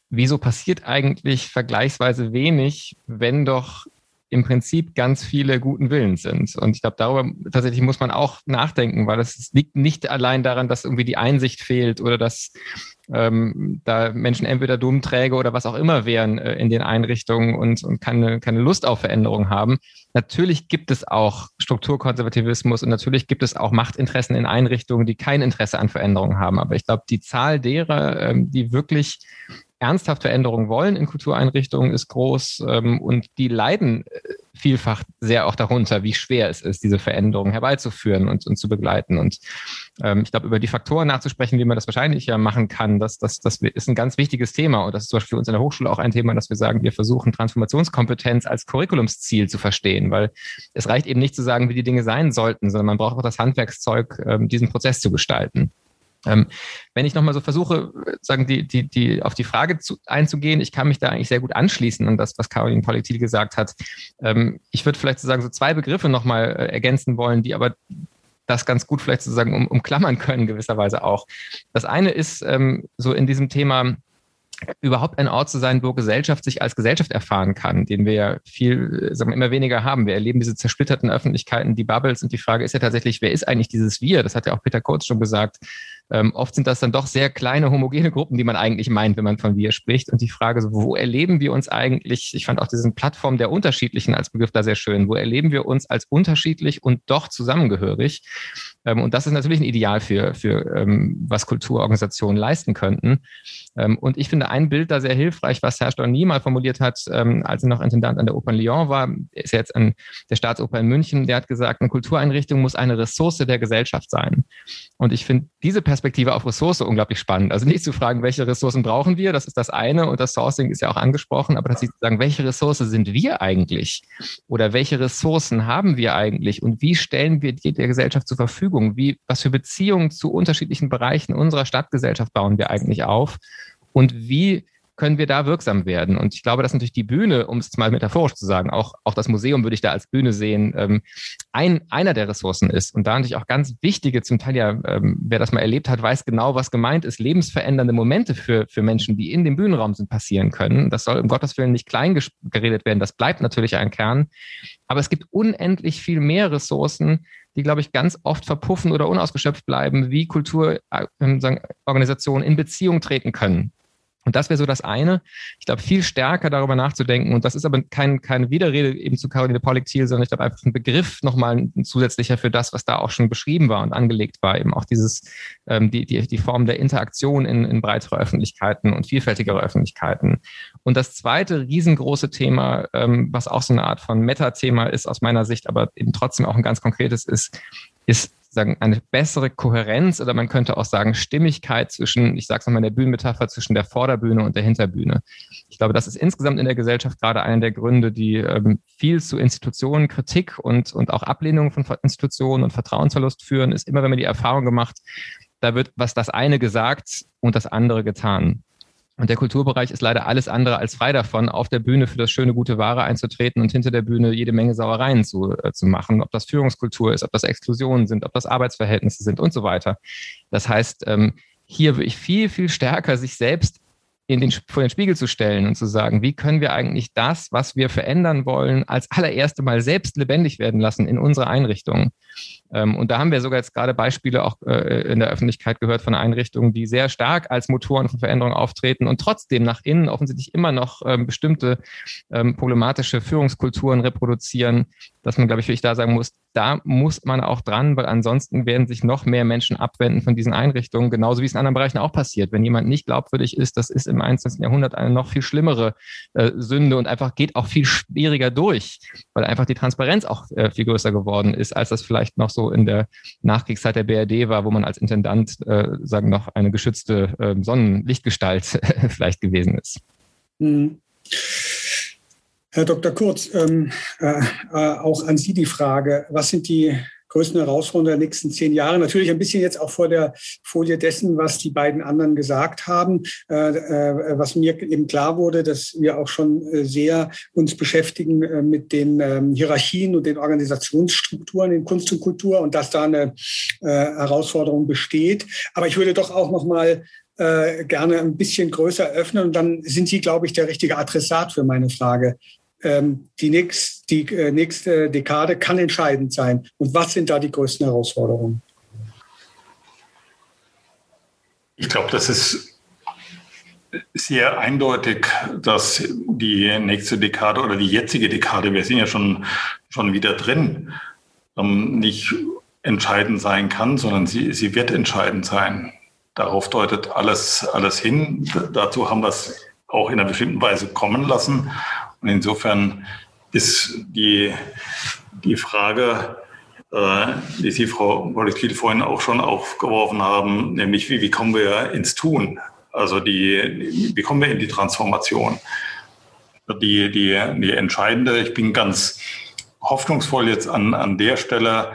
wieso passiert eigentlich vergleichsweise wenig, wenn doch im Prinzip ganz viele guten Willens sind. Und ich glaube, darüber tatsächlich muss man auch nachdenken, weil es liegt nicht allein daran, dass irgendwie die Einsicht fehlt oder dass ähm, da Menschen entweder dumm, träge oder was auch immer wären äh, in den Einrichtungen und, und keine, keine Lust auf Veränderung haben. Natürlich gibt es auch Strukturkonservativismus und natürlich gibt es auch Machtinteressen in Einrichtungen, die kein Interesse an Veränderung haben. Aber ich glaube, die Zahl derer, ähm, die wirklich ernsthaft Veränderungen wollen in Kultureinrichtungen, ist groß ähm, und die leiden äh, vielfach sehr auch darunter, wie schwer es ist, diese Veränderungen herbeizuführen und, und zu begleiten. Und ähm, ich glaube, über die Faktoren nachzusprechen, wie man das wahrscheinlich ja machen kann, das, das, das ist ein ganz wichtiges Thema. Und das ist zum Beispiel für uns in der Hochschule auch ein Thema, dass wir sagen, wir versuchen Transformationskompetenz als Curriculumsziel zu verstehen, weil es reicht eben nicht zu sagen, wie die Dinge sein sollten, sondern man braucht auch das Handwerkszeug, ähm, diesen Prozess zu gestalten. Ähm, wenn ich nochmal so versuche, sagen, die, die, die, auf die Frage zu, einzugehen, ich kann mich da eigentlich sehr gut anschließen an das, was Caroline Politil gesagt hat. Ähm, ich würde vielleicht sozusagen so zwei Begriffe nochmal äh, ergänzen wollen, die aber das ganz gut vielleicht sozusagen um, umklammern können, gewisserweise auch. Das eine ist ähm, so in diesem Thema, überhaupt ein Ort zu sein, wo Gesellschaft sich als Gesellschaft erfahren kann, den wir ja viel, sagen wir, immer weniger haben. Wir erleben diese zersplitterten Öffentlichkeiten, die Bubbles und die Frage ist ja tatsächlich, wer ist eigentlich dieses Wir? Das hat ja auch Peter Kurz schon gesagt. Ähm, oft sind das dann doch sehr kleine homogene Gruppen, die man eigentlich meint, wenn man von wir spricht. Und die Frage, so, wo erleben wir uns eigentlich? Ich fand auch diesen Plattform der Unterschiedlichen als Begriff da sehr schön. Wo erleben wir uns als unterschiedlich und doch zusammengehörig? Ähm, und das ist natürlich ein Ideal für, für ähm, was Kulturorganisationen leisten könnten. Ähm, und ich finde ein Bild da sehr hilfreich, was Herr Storny mal formuliert hat, ähm, als er noch Intendant an der Oper Lyon war. Ist jetzt an der Staatsoper in München. Der hat gesagt, eine Kultureinrichtung muss eine Ressource der Gesellschaft sein. Und ich finde diese Perspektive auf Ressource unglaublich spannend. Also nicht zu fragen, welche Ressourcen brauchen wir, das ist das eine und das Sourcing ist ja auch angesprochen, aber dass sie sagen, welche Ressource sind wir eigentlich? Oder welche Ressourcen haben wir eigentlich und wie stellen wir die der Gesellschaft zur Verfügung? Wie, was für Beziehungen zu unterschiedlichen Bereichen unserer Stadtgesellschaft bauen wir eigentlich auf? Und wie können wir da wirksam werden? Und ich glaube, dass natürlich die Bühne, um es mal metaphorisch zu sagen, auch, auch das Museum würde ich da als Bühne sehen, ähm, ein, einer der Ressourcen ist. Und da natürlich auch ganz wichtige, zum Teil ja, ähm, wer das mal erlebt hat, weiß genau, was gemeint ist, lebensverändernde Momente für, für Menschen, die in dem Bühnenraum sind, passieren können. Das soll um Gottes Willen nicht klein geredet werden. Das bleibt natürlich ein Kern. Aber es gibt unendlich viel mehr Ressourcen, die, glaube ich, ganz oft verpuffen oder unausgeschöpft bleiben, wie Kulturorganisationen in Beziehung treten können und das wäre so das eine. Ich glaube, viel stärker darüber nachzudenken. Und das ist aber kein, keine Widerrede eben zu Caroline Pollock-Thiel, sondern ich glaube einfach ein Begriff nochmal ein zusätzlicher für das, was da auch schon beschrieben war und angelegt war. Eben auch dieses, ähm, die, die, die Form der Interaktion in, in breitere Öffentlichkeiten und vielfältigere Öffentlichkeiten. Und das zweite riesengroße Thema, ähm, was auch so eine Art von Meta-Thema ist aus meiner Sicht, aber eben trotzdem auch ein ganz konkretes ist, ist sagen, eine bessere Kohärenz oder man könnte auch sagen Stimmigkeit zwischen, ich sage es nochmal in der Bühnenmetapher, zwischen der Vorderbühne und der Hinterbühne. Ich glaube, das ist insgesamt in der Gesellschaft gerade einer der Gründe, die ähm, viel zu Institutionen, Kritik und, und auch Ablehnung von Institutionen und Vertrauensverlust führen, ist immer, wenn man die Erfahrung gemacht, da wird was das eine gesagt und das andere getan. Und der Kulturbereich ist leider alles andere als frei davon, auf der Bühne für das schöne, gute Ware einzutreten und hinter der Bühne jede Menge Sauereien zu, äh, zu machen, ob das Führungskultur ist, ob das Exklusionen sind, ob das Arbeitsverhältnisse sind und so weiter. Das heißt, ähm, hier ich viel, viel stärker sich selbst in den, vor den Spiegel zu stellen und zu sagen, wie können wir eigentlich das, was wir verändern wollen, als allererste Mal selbst lebendig werden lassen in unserer Einrichtung. Ähm, und da haben wir sogar jetzt gerade Beispiele auch äh, in der Öffentlichkeit gehört von Einrichtungen, die sehr stark als Motoren von Veränderung auftreten und trotzdem nach innen offensichtlich immer noch ähm, bestimmte ähm, problematische Führungskulturen reproduzieren, dass man, glaube ich, wirklich da sagen muss, da muss man auch dran, weil ansonsten werden sich noch mehr Menschen abwenden von diesen Einrichtungen, genauso wie es in anderen Bereichen auch passiert. Wenn jemand nicht glaubwürdig ist, das ist im 21. Jahrhundert eine noch viel schlimmere äh, Sünde und einfach geht auch viel schwieriger durch, weil einfach die Transparenz auch äh, viel größer geworden ist, als das vielleicht noch so in der Nachkriegszeit der BRD war, wo man als Intendant äh, sagen noch eine geschützte äh, Sonnenlichtgestalt vielleicht gewesen ist. Mhm. Herr Dr. Kurz, ähm, äh, äh, auch an Sie die Frage, was sind die größten Herausforderungen der nächsten zehn Jahre? Natürlich ein bisschen jetzt auch vor der Folie dessen, was die beiden anderen gesagt haben, äh, äh, was mir eben klar wurde, dass wir auch schon äh, sehr uns beschäftigen mit den ähm, Hierarchien und den Organisationsstrukturen in Kunst und Kultur und dass da eine Herausforderung besteht. Aber ich würde doch auch noch mal gerne ein bisschen größer öffnen und dann sind Sie, glaube ich, der richtige Adressat für meine Frage die, nächst, die äh, nächste Dekade kann entscheidend sein. Und was sind da die größten Herausforderungen? Ich glaube, das ist sehr eindeutig, dass die nächste Dekade oder die jetzige Dekade, wir sind ja schon, schon wieder drin, ähm, nicht entscheidend sein kann, sondern sie, sie wird entscheidend sein. Darauf deutet alles, alles hin. Dazu haben wir es auch in einer bestimmten Weise kommen lassen. Und insofern ist die, die Frage, äh, die Sie, Frau Molekil, vorhin auch schon aufgeworfen haben, nämlich wie, wie kommen wir ins Tun? Also die, wie kommen wir in die Transformation? Die, die, die entscheidende, ich bin ganz hoffnungsvoll jetzt an, an der Stelle,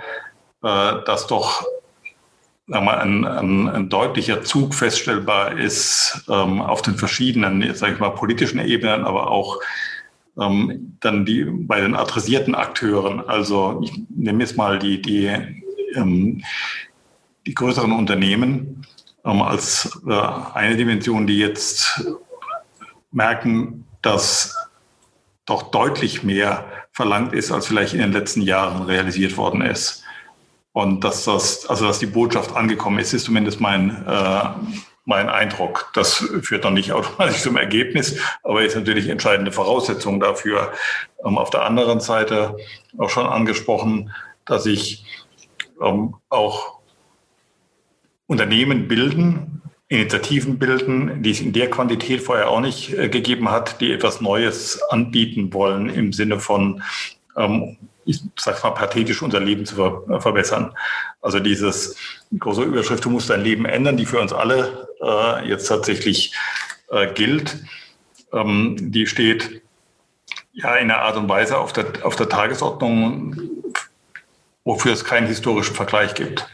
äh, dass doch sagen wir, ein, ein, ein deutlicher Zug feststellbar ist ähm, auf den verschiedenen, jetzt sage ich mal, politischen Ebenen, aber auch ähm, dann die bei den adressierten Akteuren, also ich nehme jetzt mal die, die, ähm, die größeren Unternehmen ähm, als äh, eine Dimension, die jetzt merken, dass doch deutlich mehr verlangt ist, als vielleicht in den letzten Jahren realisiert worden ist. Und dass das, also dass die Botschaft angekommen ist, ist zumindest mein, äh, mein Eindruck. Das führt dann nicht automatisch zum Ergebnis, aber ist natürlich entscheidende Voraussetzung dafür. Ähm, auf der anderen Seite auch schon angesprochen, dass sich ähm, auch Unternehmen bilden, Initiativen bilden, die es in der Quantität vorher auch nicht äh, gegeben hat, die etwas Neues anbieten wollen im Sinne von ähm, ich sage mal pathetisch, unser Leben zu ver verbessern. Also dieses große Überschrift, du musst dein Leben ändern, die für uns alle äh, jetzt tatsächlich äh, gilt, ähm, die steht ja in einer Art und Weise auf der, auf der Tagesordnung, wofür es keinen historischen Vergleich gibt.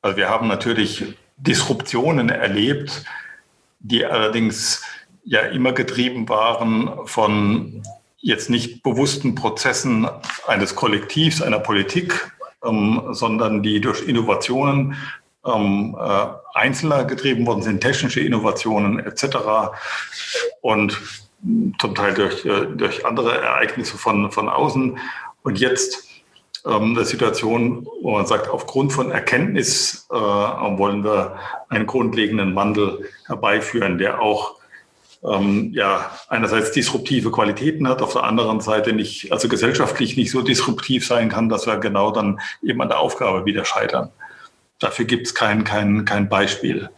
Also wir haben natürlich Disruptionen erlebt, die allerdings ja immer getrieben waren von jetzt nicht bewussten Prozessen eines Kollektivs, einer Politik, ähm, sondern die durch Innovationen ähm, äh, Einzelner getrieben worden sind, technische Innovationen etc. Und zum Teil durch, äh, durch andere Ereignisse von, von außen. Und jetzt ähm, eine Situation, wo man sagt, aufgrund von Erkenntnis äh, wollen wir einen grundlegenden Wandel herbeiführen, der auch ähm, ja, einerseits disruptive Qualitäten hat, auf der anderen Seite nicht, also gesellschaftlich nicht so disruptiv sein kann, dass wir genau dann eben an der Aufgabe wieder scheitern. Dafür gibt es kein, kein, kein Beispiel.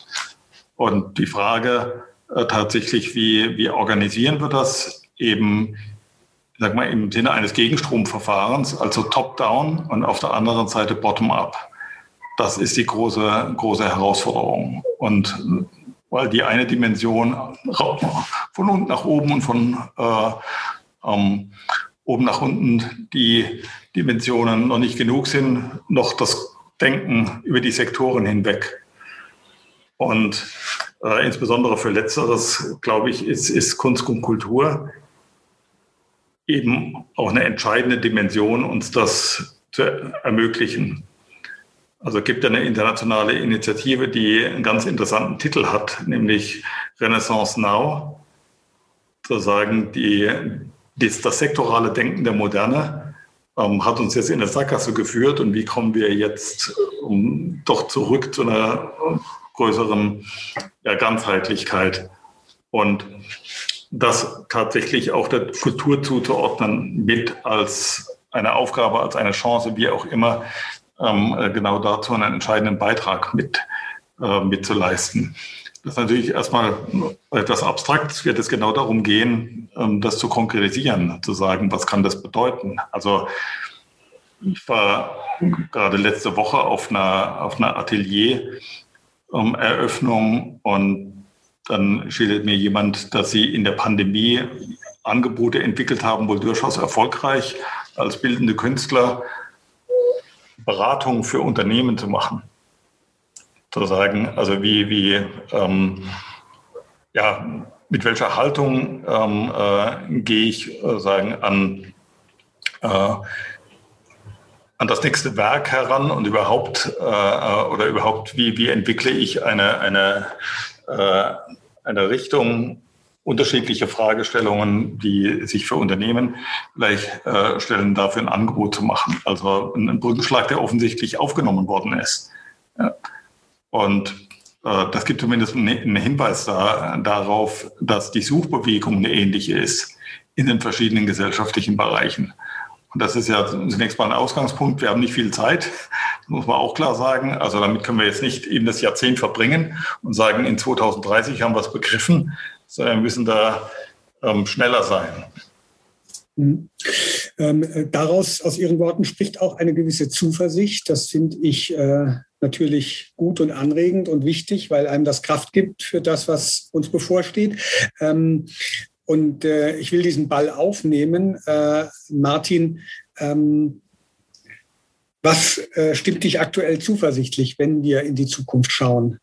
Und die Frage äh, tatsächlich, wie, wie organisieren wir das eben, sag mal, im Sinne eines Gegenstromverfahrens, also top-down und auf der anderen Seite bottom-up. Das ist die große, große Herausforderung. Und weil die eine Dimension von unten nach oben und von äh, ähm, oben nach unten die Dimensionen noch nicht genug sind, noch das Denken über die Sektoren hinweg. Und Äh, insbesondere für Letzteres, glaube ich, ist, ist Kunst und Kultur eben auch eine entscheidende Dimension, uns das zu ermöglichen. Also es gibt eine internationale Initiative, die einen ganz interessanten Titel hat, nämlich Renaissance Now. Sozusagen die, die, das sektorale Denken der Moderne ähm, hat uns jetzt in der Sackgasse geführt und wie kommen wir jetzt um, doch zurück zu einer größeren ja, Ganzheitlichkeit und das tatsächlich auch der Kultur zuzuordnen mit als eine Aufgabe, als eine Chance, wie auch immer, ähm, genau dazu einen entscheidenden Beitrag mit, äh, mitzuleisten. Das ist natürlich erstmal etwas abstrakt. Es wird es genau darum gehen, ähm, das zu konkretisieren, zu sagen, was kann das bedeuten. Also ich war gerade letzte Woche auf einer, auf einer Atelier-Eröffnung und dann schildert mir jemand, dass sie in der Pandemie Angebote entwickelt haben, wohl durchaus erfolgreich als bildende Künstler Beratung für Unternehmen zu machen. Zu sagen, also wie, wie ähm, ja, mit welcher Haltung ähm, äh, gehe ich äh, sagen, an, äh, an das nächste Werk heran und überhaupt äh, äh, oder überhaupt wie, wie entwickle ich eine, eine, äh, eine Richtung unterschiedliche Fragestellungen, die sich für Unternehmen vielleicht äh, stellen, dafür ein Angebot zu machen. Also ein, Brückenschlag, der offensichtlich aufgenommen worden ist. Ja. Und äh, das gibt zumindest einen Hinweis da, darauf, dass die Suchbewegung eine ähnliche ist in den verschiedenen gesellschaftlichen Bereichen. Und das ist ja zunächst mal ein Ausgangspunkt. Wir haben nicht viel Zeit, muss man auch klar sagen. Also damit können wir jetzt nicht eben das Jahrzehnt verbringen und sagen, in 2030 haben wir es begriffen, sondern wir müssen da ähm, schneller sein. Mhm. Ähm, daraus, aus Ihren Worten, spricht auch eine gewisse Zuversicht. Das finde ich äh, natürlich gut und anregend und wichtig, weil einem das Kraft gibt für das, was uns bevorsteht. Ähm, und äh, ich will diesen Ball aufnehmen. Äh, Martin, ähm, was äh, stimmt dich aktuell zuversichtlich, wenn wir in die Zukunft schauen?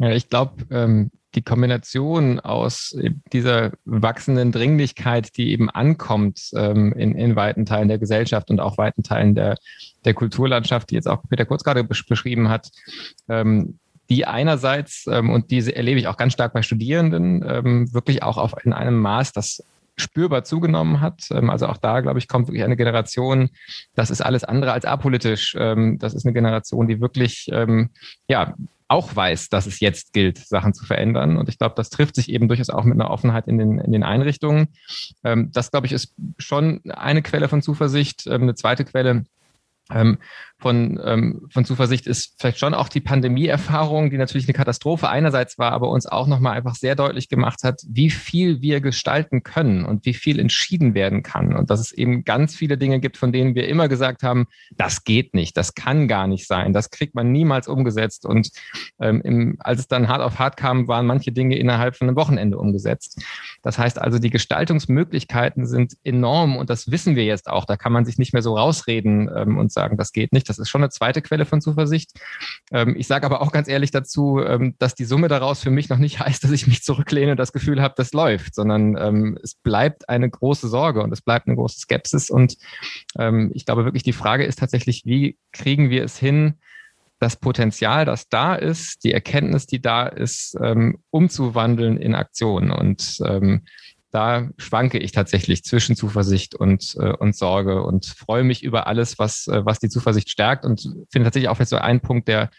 Ja, ich glaube, ähm, die Kombination aus dieser wachsenden Dringlichkeit, die eben ankommt ähm, in, in weiten Teilen der Gesellschaft und auch weiten Teilen der, der Kulturlandschaft, die jetzt auch Peter Kurz gerade beschrieben hat, ähm, die einerseits, ähm, und diese erlebe ich auch ganz stark bei Studierenden, ähm, wirklich auch auf, in einem Maß, das spürbar zugenommen hat. Ähm, also auch da, glaube ich, kommt wirklich eine Generation, das ist alles andere als apolitisch. Ähm, das ist eine Generation, die wirklich ähm, ja, auch weiß, dass es jetzt gilt, Sachen zu verändern. Und ich glaube, das trifft sich eben durchaus auch mit einer Offenheit in den, in den Einrichtungen. Ähm, das, glaube ich, ist schon eine Quelle von Zuversicht. Ähm, eine zweite Quelle ähm, von, ähm, von Zuversicht ist vielleicht schon auch die Pandemieerfahrung, die natürlich eine Katastrophe einerseits war, aber uns auch nochmal einfach sehr deutlich gemacht hat, wie viel wir gestalten können und wie viel entschieden werden kann. Und dass es eben ganz viele Dinge gibt, von denen wir immer gesagt haben, das geht nicht, das kann gar nicht sein, das kriegt man niemals umgesetzt. Und ähm, im, als es dann hart auf hart kam, waren manche Dinge innerhalb von einem Wochenende umgesetzt. Das heißt also, die Gestaltungsmöglichkeiten sind enorm und das wissen wir jetzt auch. Da kann man sich nicht mehr so rausreden ähm, und sagen, das geht nicht. Das ist schon eine zweite Quelle von Zuversicht. Ähm, ich sage aber auch ganz ehrlich dazu, ähm, dass die Summe daraus für mich noch nicht heißt, dass ich mich zurücklehne und das Gefühl habe, das läuft, sondern ähm, es bleibt eine große Sorge und es bleibt eine große Skepsis. Und ähm, ich glaube wirklich, die Frage ist tatsächlich, wie kriegen wir es hin, das Potenzial, das da ist, die Erkenntnis, die da ist, ähm, umzuwandeln in Aktion. Und ähm, da schwanke ich tatsächlich zwischen Zuversicht und, äh, und Sorge und freue mich über alles, was, äh, was die Zuversicht stärkt und finde tatsächlich auch jetzt so ein Punkt, der,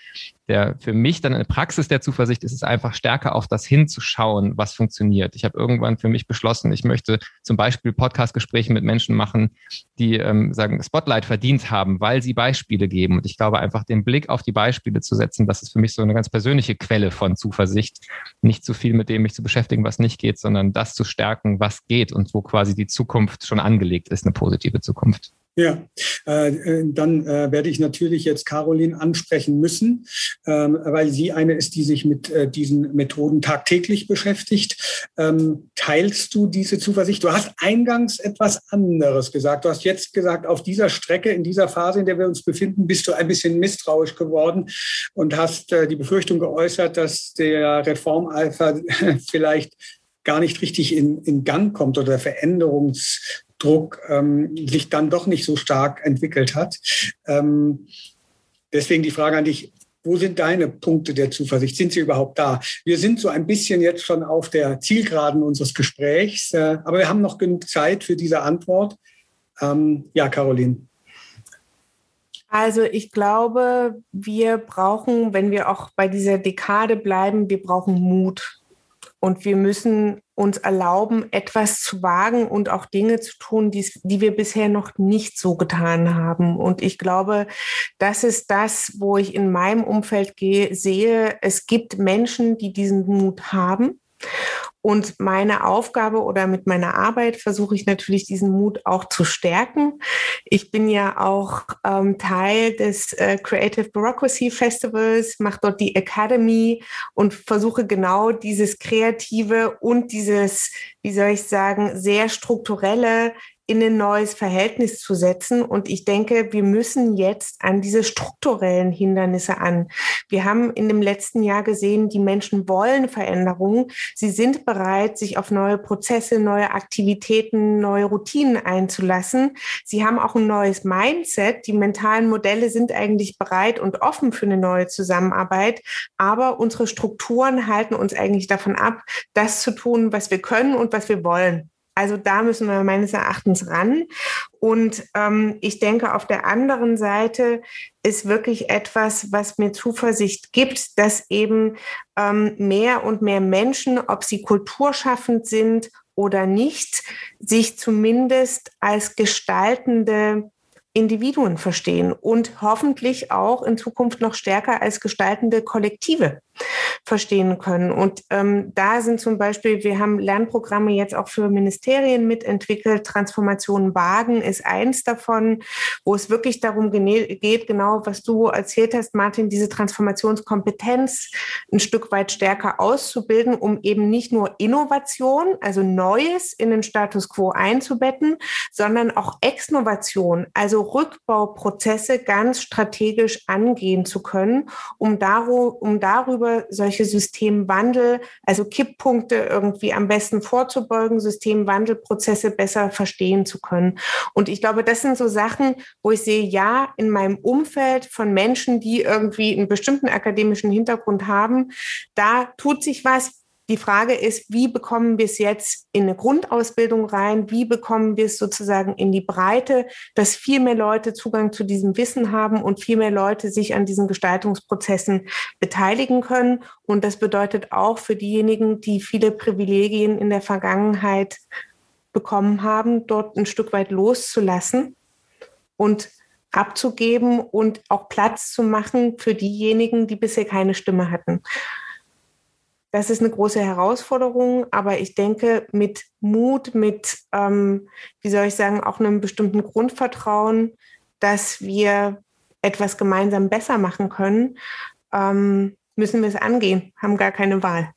der für mich dann eine Praxis der Zuversicht ist, ist einfach stärker auf das hinzuschauen, was funktioniert. Ich habe irgendwann für mich beschlossen, ich möchte zum Beispiel Podcastgespräche mit Menschen machen, die ähm, sagen, Spotlight verdient haben, weil sie Beispiele geben. Und ich glaube einfach, den Blick auf die Beispiele zu setzen, das ist für mich so eine ganz persönliche Quelle von Zuversicht. Nicht zu viel mit dem mich zu beschäftigen, was nicht geht, sondern das zu stärken, was geht und wo quasi die Zukunft schon angelegt ist, eine positive Zukunft. Ja, äh, äh, dann äh, werde ich natürlich jetzt Caroline ansprechen müssen, ähm, weil sie eine ist, die sich mit äh, diesen Methoden tagtäglich beschäftigt. Ähm, teilst du diese Zuversicht? Du hast eingangs etwas anderes gesagt. Du hast jetzt gesagt, auf dieser Strecke, in dieser Phase, in der wir uns befinden, bist du ein bisschen misstrauisch geworden und hast äh, die Befürchtung geäußert, dass der Reformalpha vielleicht gar nicht richtig in, in Gang kommt oder der Veränderungsdruck ähm, sich dann doch nicht so stark entwickelt hat. Ähm, deswegen die Frage an dich, wo sind deine Punkte der Zuversicht? Sind sie überhaupt da? Wir sind so ein bisschen jetzt schon auf der Zielgeraden unseres Gesprächs, äh, aber wir haben noch genug Zeit für diese Antwort. Ähm, ja, Caroline. Also ich glaube, wir brauchen, wenn wir auch bei dieser Dekade bleiben, wir brauchen Mut. Und wir müssen uns erlauben, etwas zu wagen und auch Dinge zu tun, die, die wir bisher noch nicht so getan haben. Und ich glaube, das ist das, wo ich in meinem Umfeld gehe, sehe, es gibt Menschen, die diesen Mut haben. Und meine Aufgabe oder mit meiner Arbeit versuche ich natürlich diesen Mut auch zu stärken. Ich bin ja auch ähm, Teil des äh, Creative Bureaucracy Festivals, mache dort die Academy und versuche genau dieses kreative und dieses, wie soll ich sagen, sehr strukturelle in ein neues Verhältnis zu setzen. Und ich denke, wir müssen jetzt an diese strukturellen Hindernisse an. Wir haben in dem letzten Jahr gesehen, die Menschen wollen Veränderungen. Sie sind bereit, sich auf neue Prozesse, neue Aktivitäten, neue Routinen einzulassen. Sie haben auch ein neues Mindset. Die mentalen Modelle sind eigentlich bereit und offen für eine neue Zusammenarbeit. Aber unsere Strukturen halten uns eigentlich davon ab, das zu tun, was wir können und was wir wollen. Also da müssen wir meines Erachtens ran. Und ähm, ich denke, auf der anderen Seite ist wirklich etwas, was mir Zuversicht gibt, dass eben ähm, mehr und mehr Menschen, ob sie kulturschaffend sind oder nicht, sich zumindest als gestaltende Individuen verstehen und hoffentlich auch in Zukunft noch stärker als gestaltende Kollektive verstehen können. Und ähm, da sind zum Beispiel, wir haben Lernprogramme jetzt auch für Ministerien mitentwickelt. Transformation Wagen ist eins davon, wo es wirklich darum geht, genau was du erzählt hast, Martin, diese Transformationskompetenz ein Stück weit stärker auszubilden, um eben nicht nur Innovation, also Neues in den Status quo einzubetten, sondern auch Exnovation, also Rückbauprozesse ganz strategisch angehen zu können, um, daru um darüber solche Systemwandel, also Kipppunkte irgendwie am besten vorzubeugen, Systemwandelprozesse besser verstehen zu können. Und ich glaube, das sind so Sachen, wo ich sehe, ja, in meinem Umfeld von Menschen, die irgendwie einen bestimmten akademischen Hintergrund haben, da tut sich was, die Frage ist, wie bekommen wir es jetzt in eine Grundausbildung rein? Wie bekommen wir es sozusagen in die Breite, dass viel mehr Leute Zugang zu diesem Wissen haben und viel mehr Leute sich an diesen Gestaltungsprozessen beteiligen können? Und das bedeutet auch für diejenigen, die viele Privilegien in der Vergangenheit bekommen haben, dort ein Stück weit loszulassen und abzugeben und auch Platz zu machen für diejenigen, die bisher keine Stimme hatten. Das ist eine große Herausforderung, aber ich denke, mit Mut, mit, ähm, wie soll ich sagen, auch einem bestimmten Grundvertrauen, dass wir etwas gemeinsam besser machen können, ähm, müssen wir es angehen, haben gar keine Wahl.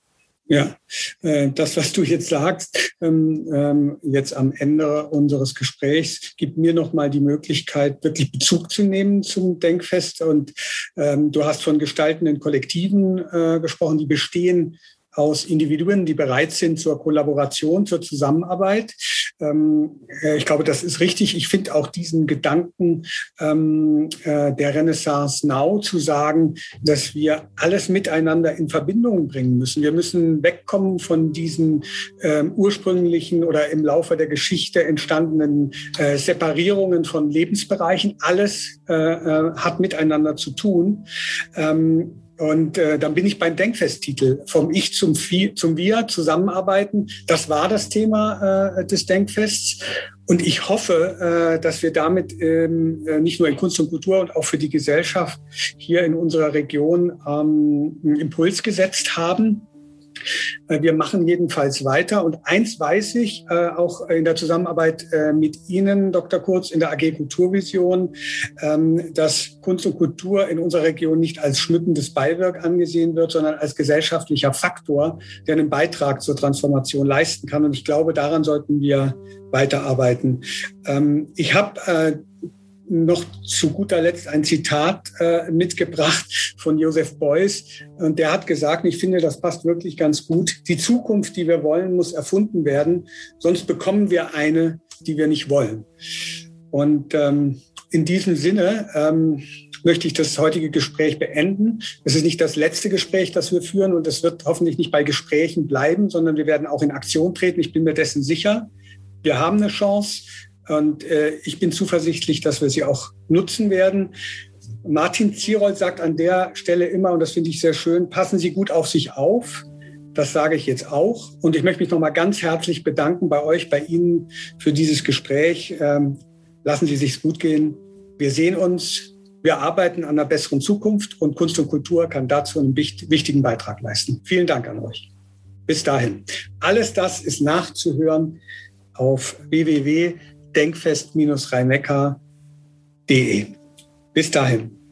Ja, äh, das, was du jetzt sagst, ähm, ähm, jetzt am Ende unseres Gesprächs, gibt mir nochmal die Möglichkeit, wirklich Bezug zu nehmen zum Denkfest. Und ähm, du hast von gestaltenden Kollektiven äh, gesprochen, die bestehen aus Individuen, die bereit sind zur Kollaboration, zur Zusammenarbeit. Ähm, äh, ich glaube, das ist richtig. Ich finde auch diesen Gedanken ähm, äh, der Renaissance Now zu sagen, dass wir alles miteinander in Verbindung bringen müssen. Wir müssen wegkommen von diesen ähm, ursprünglichen oder im Laufe der Geschichte entstandenen äh, Separierungen von Lebensbereichen. Alles äh, äh hat miteinander zu tun. Ähm, und äh, dann bin ich beim Denkfesttitel vom Ich zum, Vi zum Wir zusammenarbeiten. Das war das Thema äh, des Denkfests. Und ich hoffe, äh, dass wir damit ähm, äh, nicht nur in Kunst und Kultur und auch für die Gesellschaft hier in unserer Region ähm, einen Impuls gesetzt haben. Äh, wir machen jedenfalls weiter. Und eins weiß ich, äh, auch in der Zusammenarbeit äh, mit Ihnen, Dr. Kurz, in der AG Kulturvision, ähm, dass Kunst und Kultur in unserer Region nicht als schmückendes Beiwerk angesehen wird, sondern als gesellschaftlicher Faktor, der einen Beitrag zur Transformation leisten kann. Und ich glaube, daran sollten wir weiterarbeiten. Ähm, ich habe noch zu guter Letzt ein Zitat äh, mitgebracht von Joseph Beuys. Und der hat gesagt, ich finde, das passt wirklich ganz gut. Die Zukunft, die wir wollen, muss erfunden werden. Sonst bekommen wir eine, die wir nicht wollen. Und ähm, in diesem Sinne ähm, möchte ich das heutige Gespräch beenden. Es ist nicht das letzte Gespräch, das wir führen und es wird hoffentlich nicht bei Gesprächen bleiben, sondern wir werden auch in Aktion treten. Ich bin mir dessen sicher. Wir haben eine Chance. Und äh, ich bin zuversichtlich, dass wir sie auch nutzen werden. Martin Zierold sagt an der Stelle immer, und das finde ich sehr schön, passen Sie gut auf sich auf. Das sage ich jetzt auch. Und ich möchte mich nochmal ganz herzlich bedanken bei euch, bei Ihnen für dieses Gespräch. Ähm, lassen Sie sich's gut gehen. Wir sehen uns. Wir arbeiten an einer besseren Zukunft und Kunst und Kultur kann dazu einen wichtigen Beitrag leisten. Vielen Dank an euch. Bis dahin. Alles das ist nachzuhören auf www denkfest-rhein Bis dahin.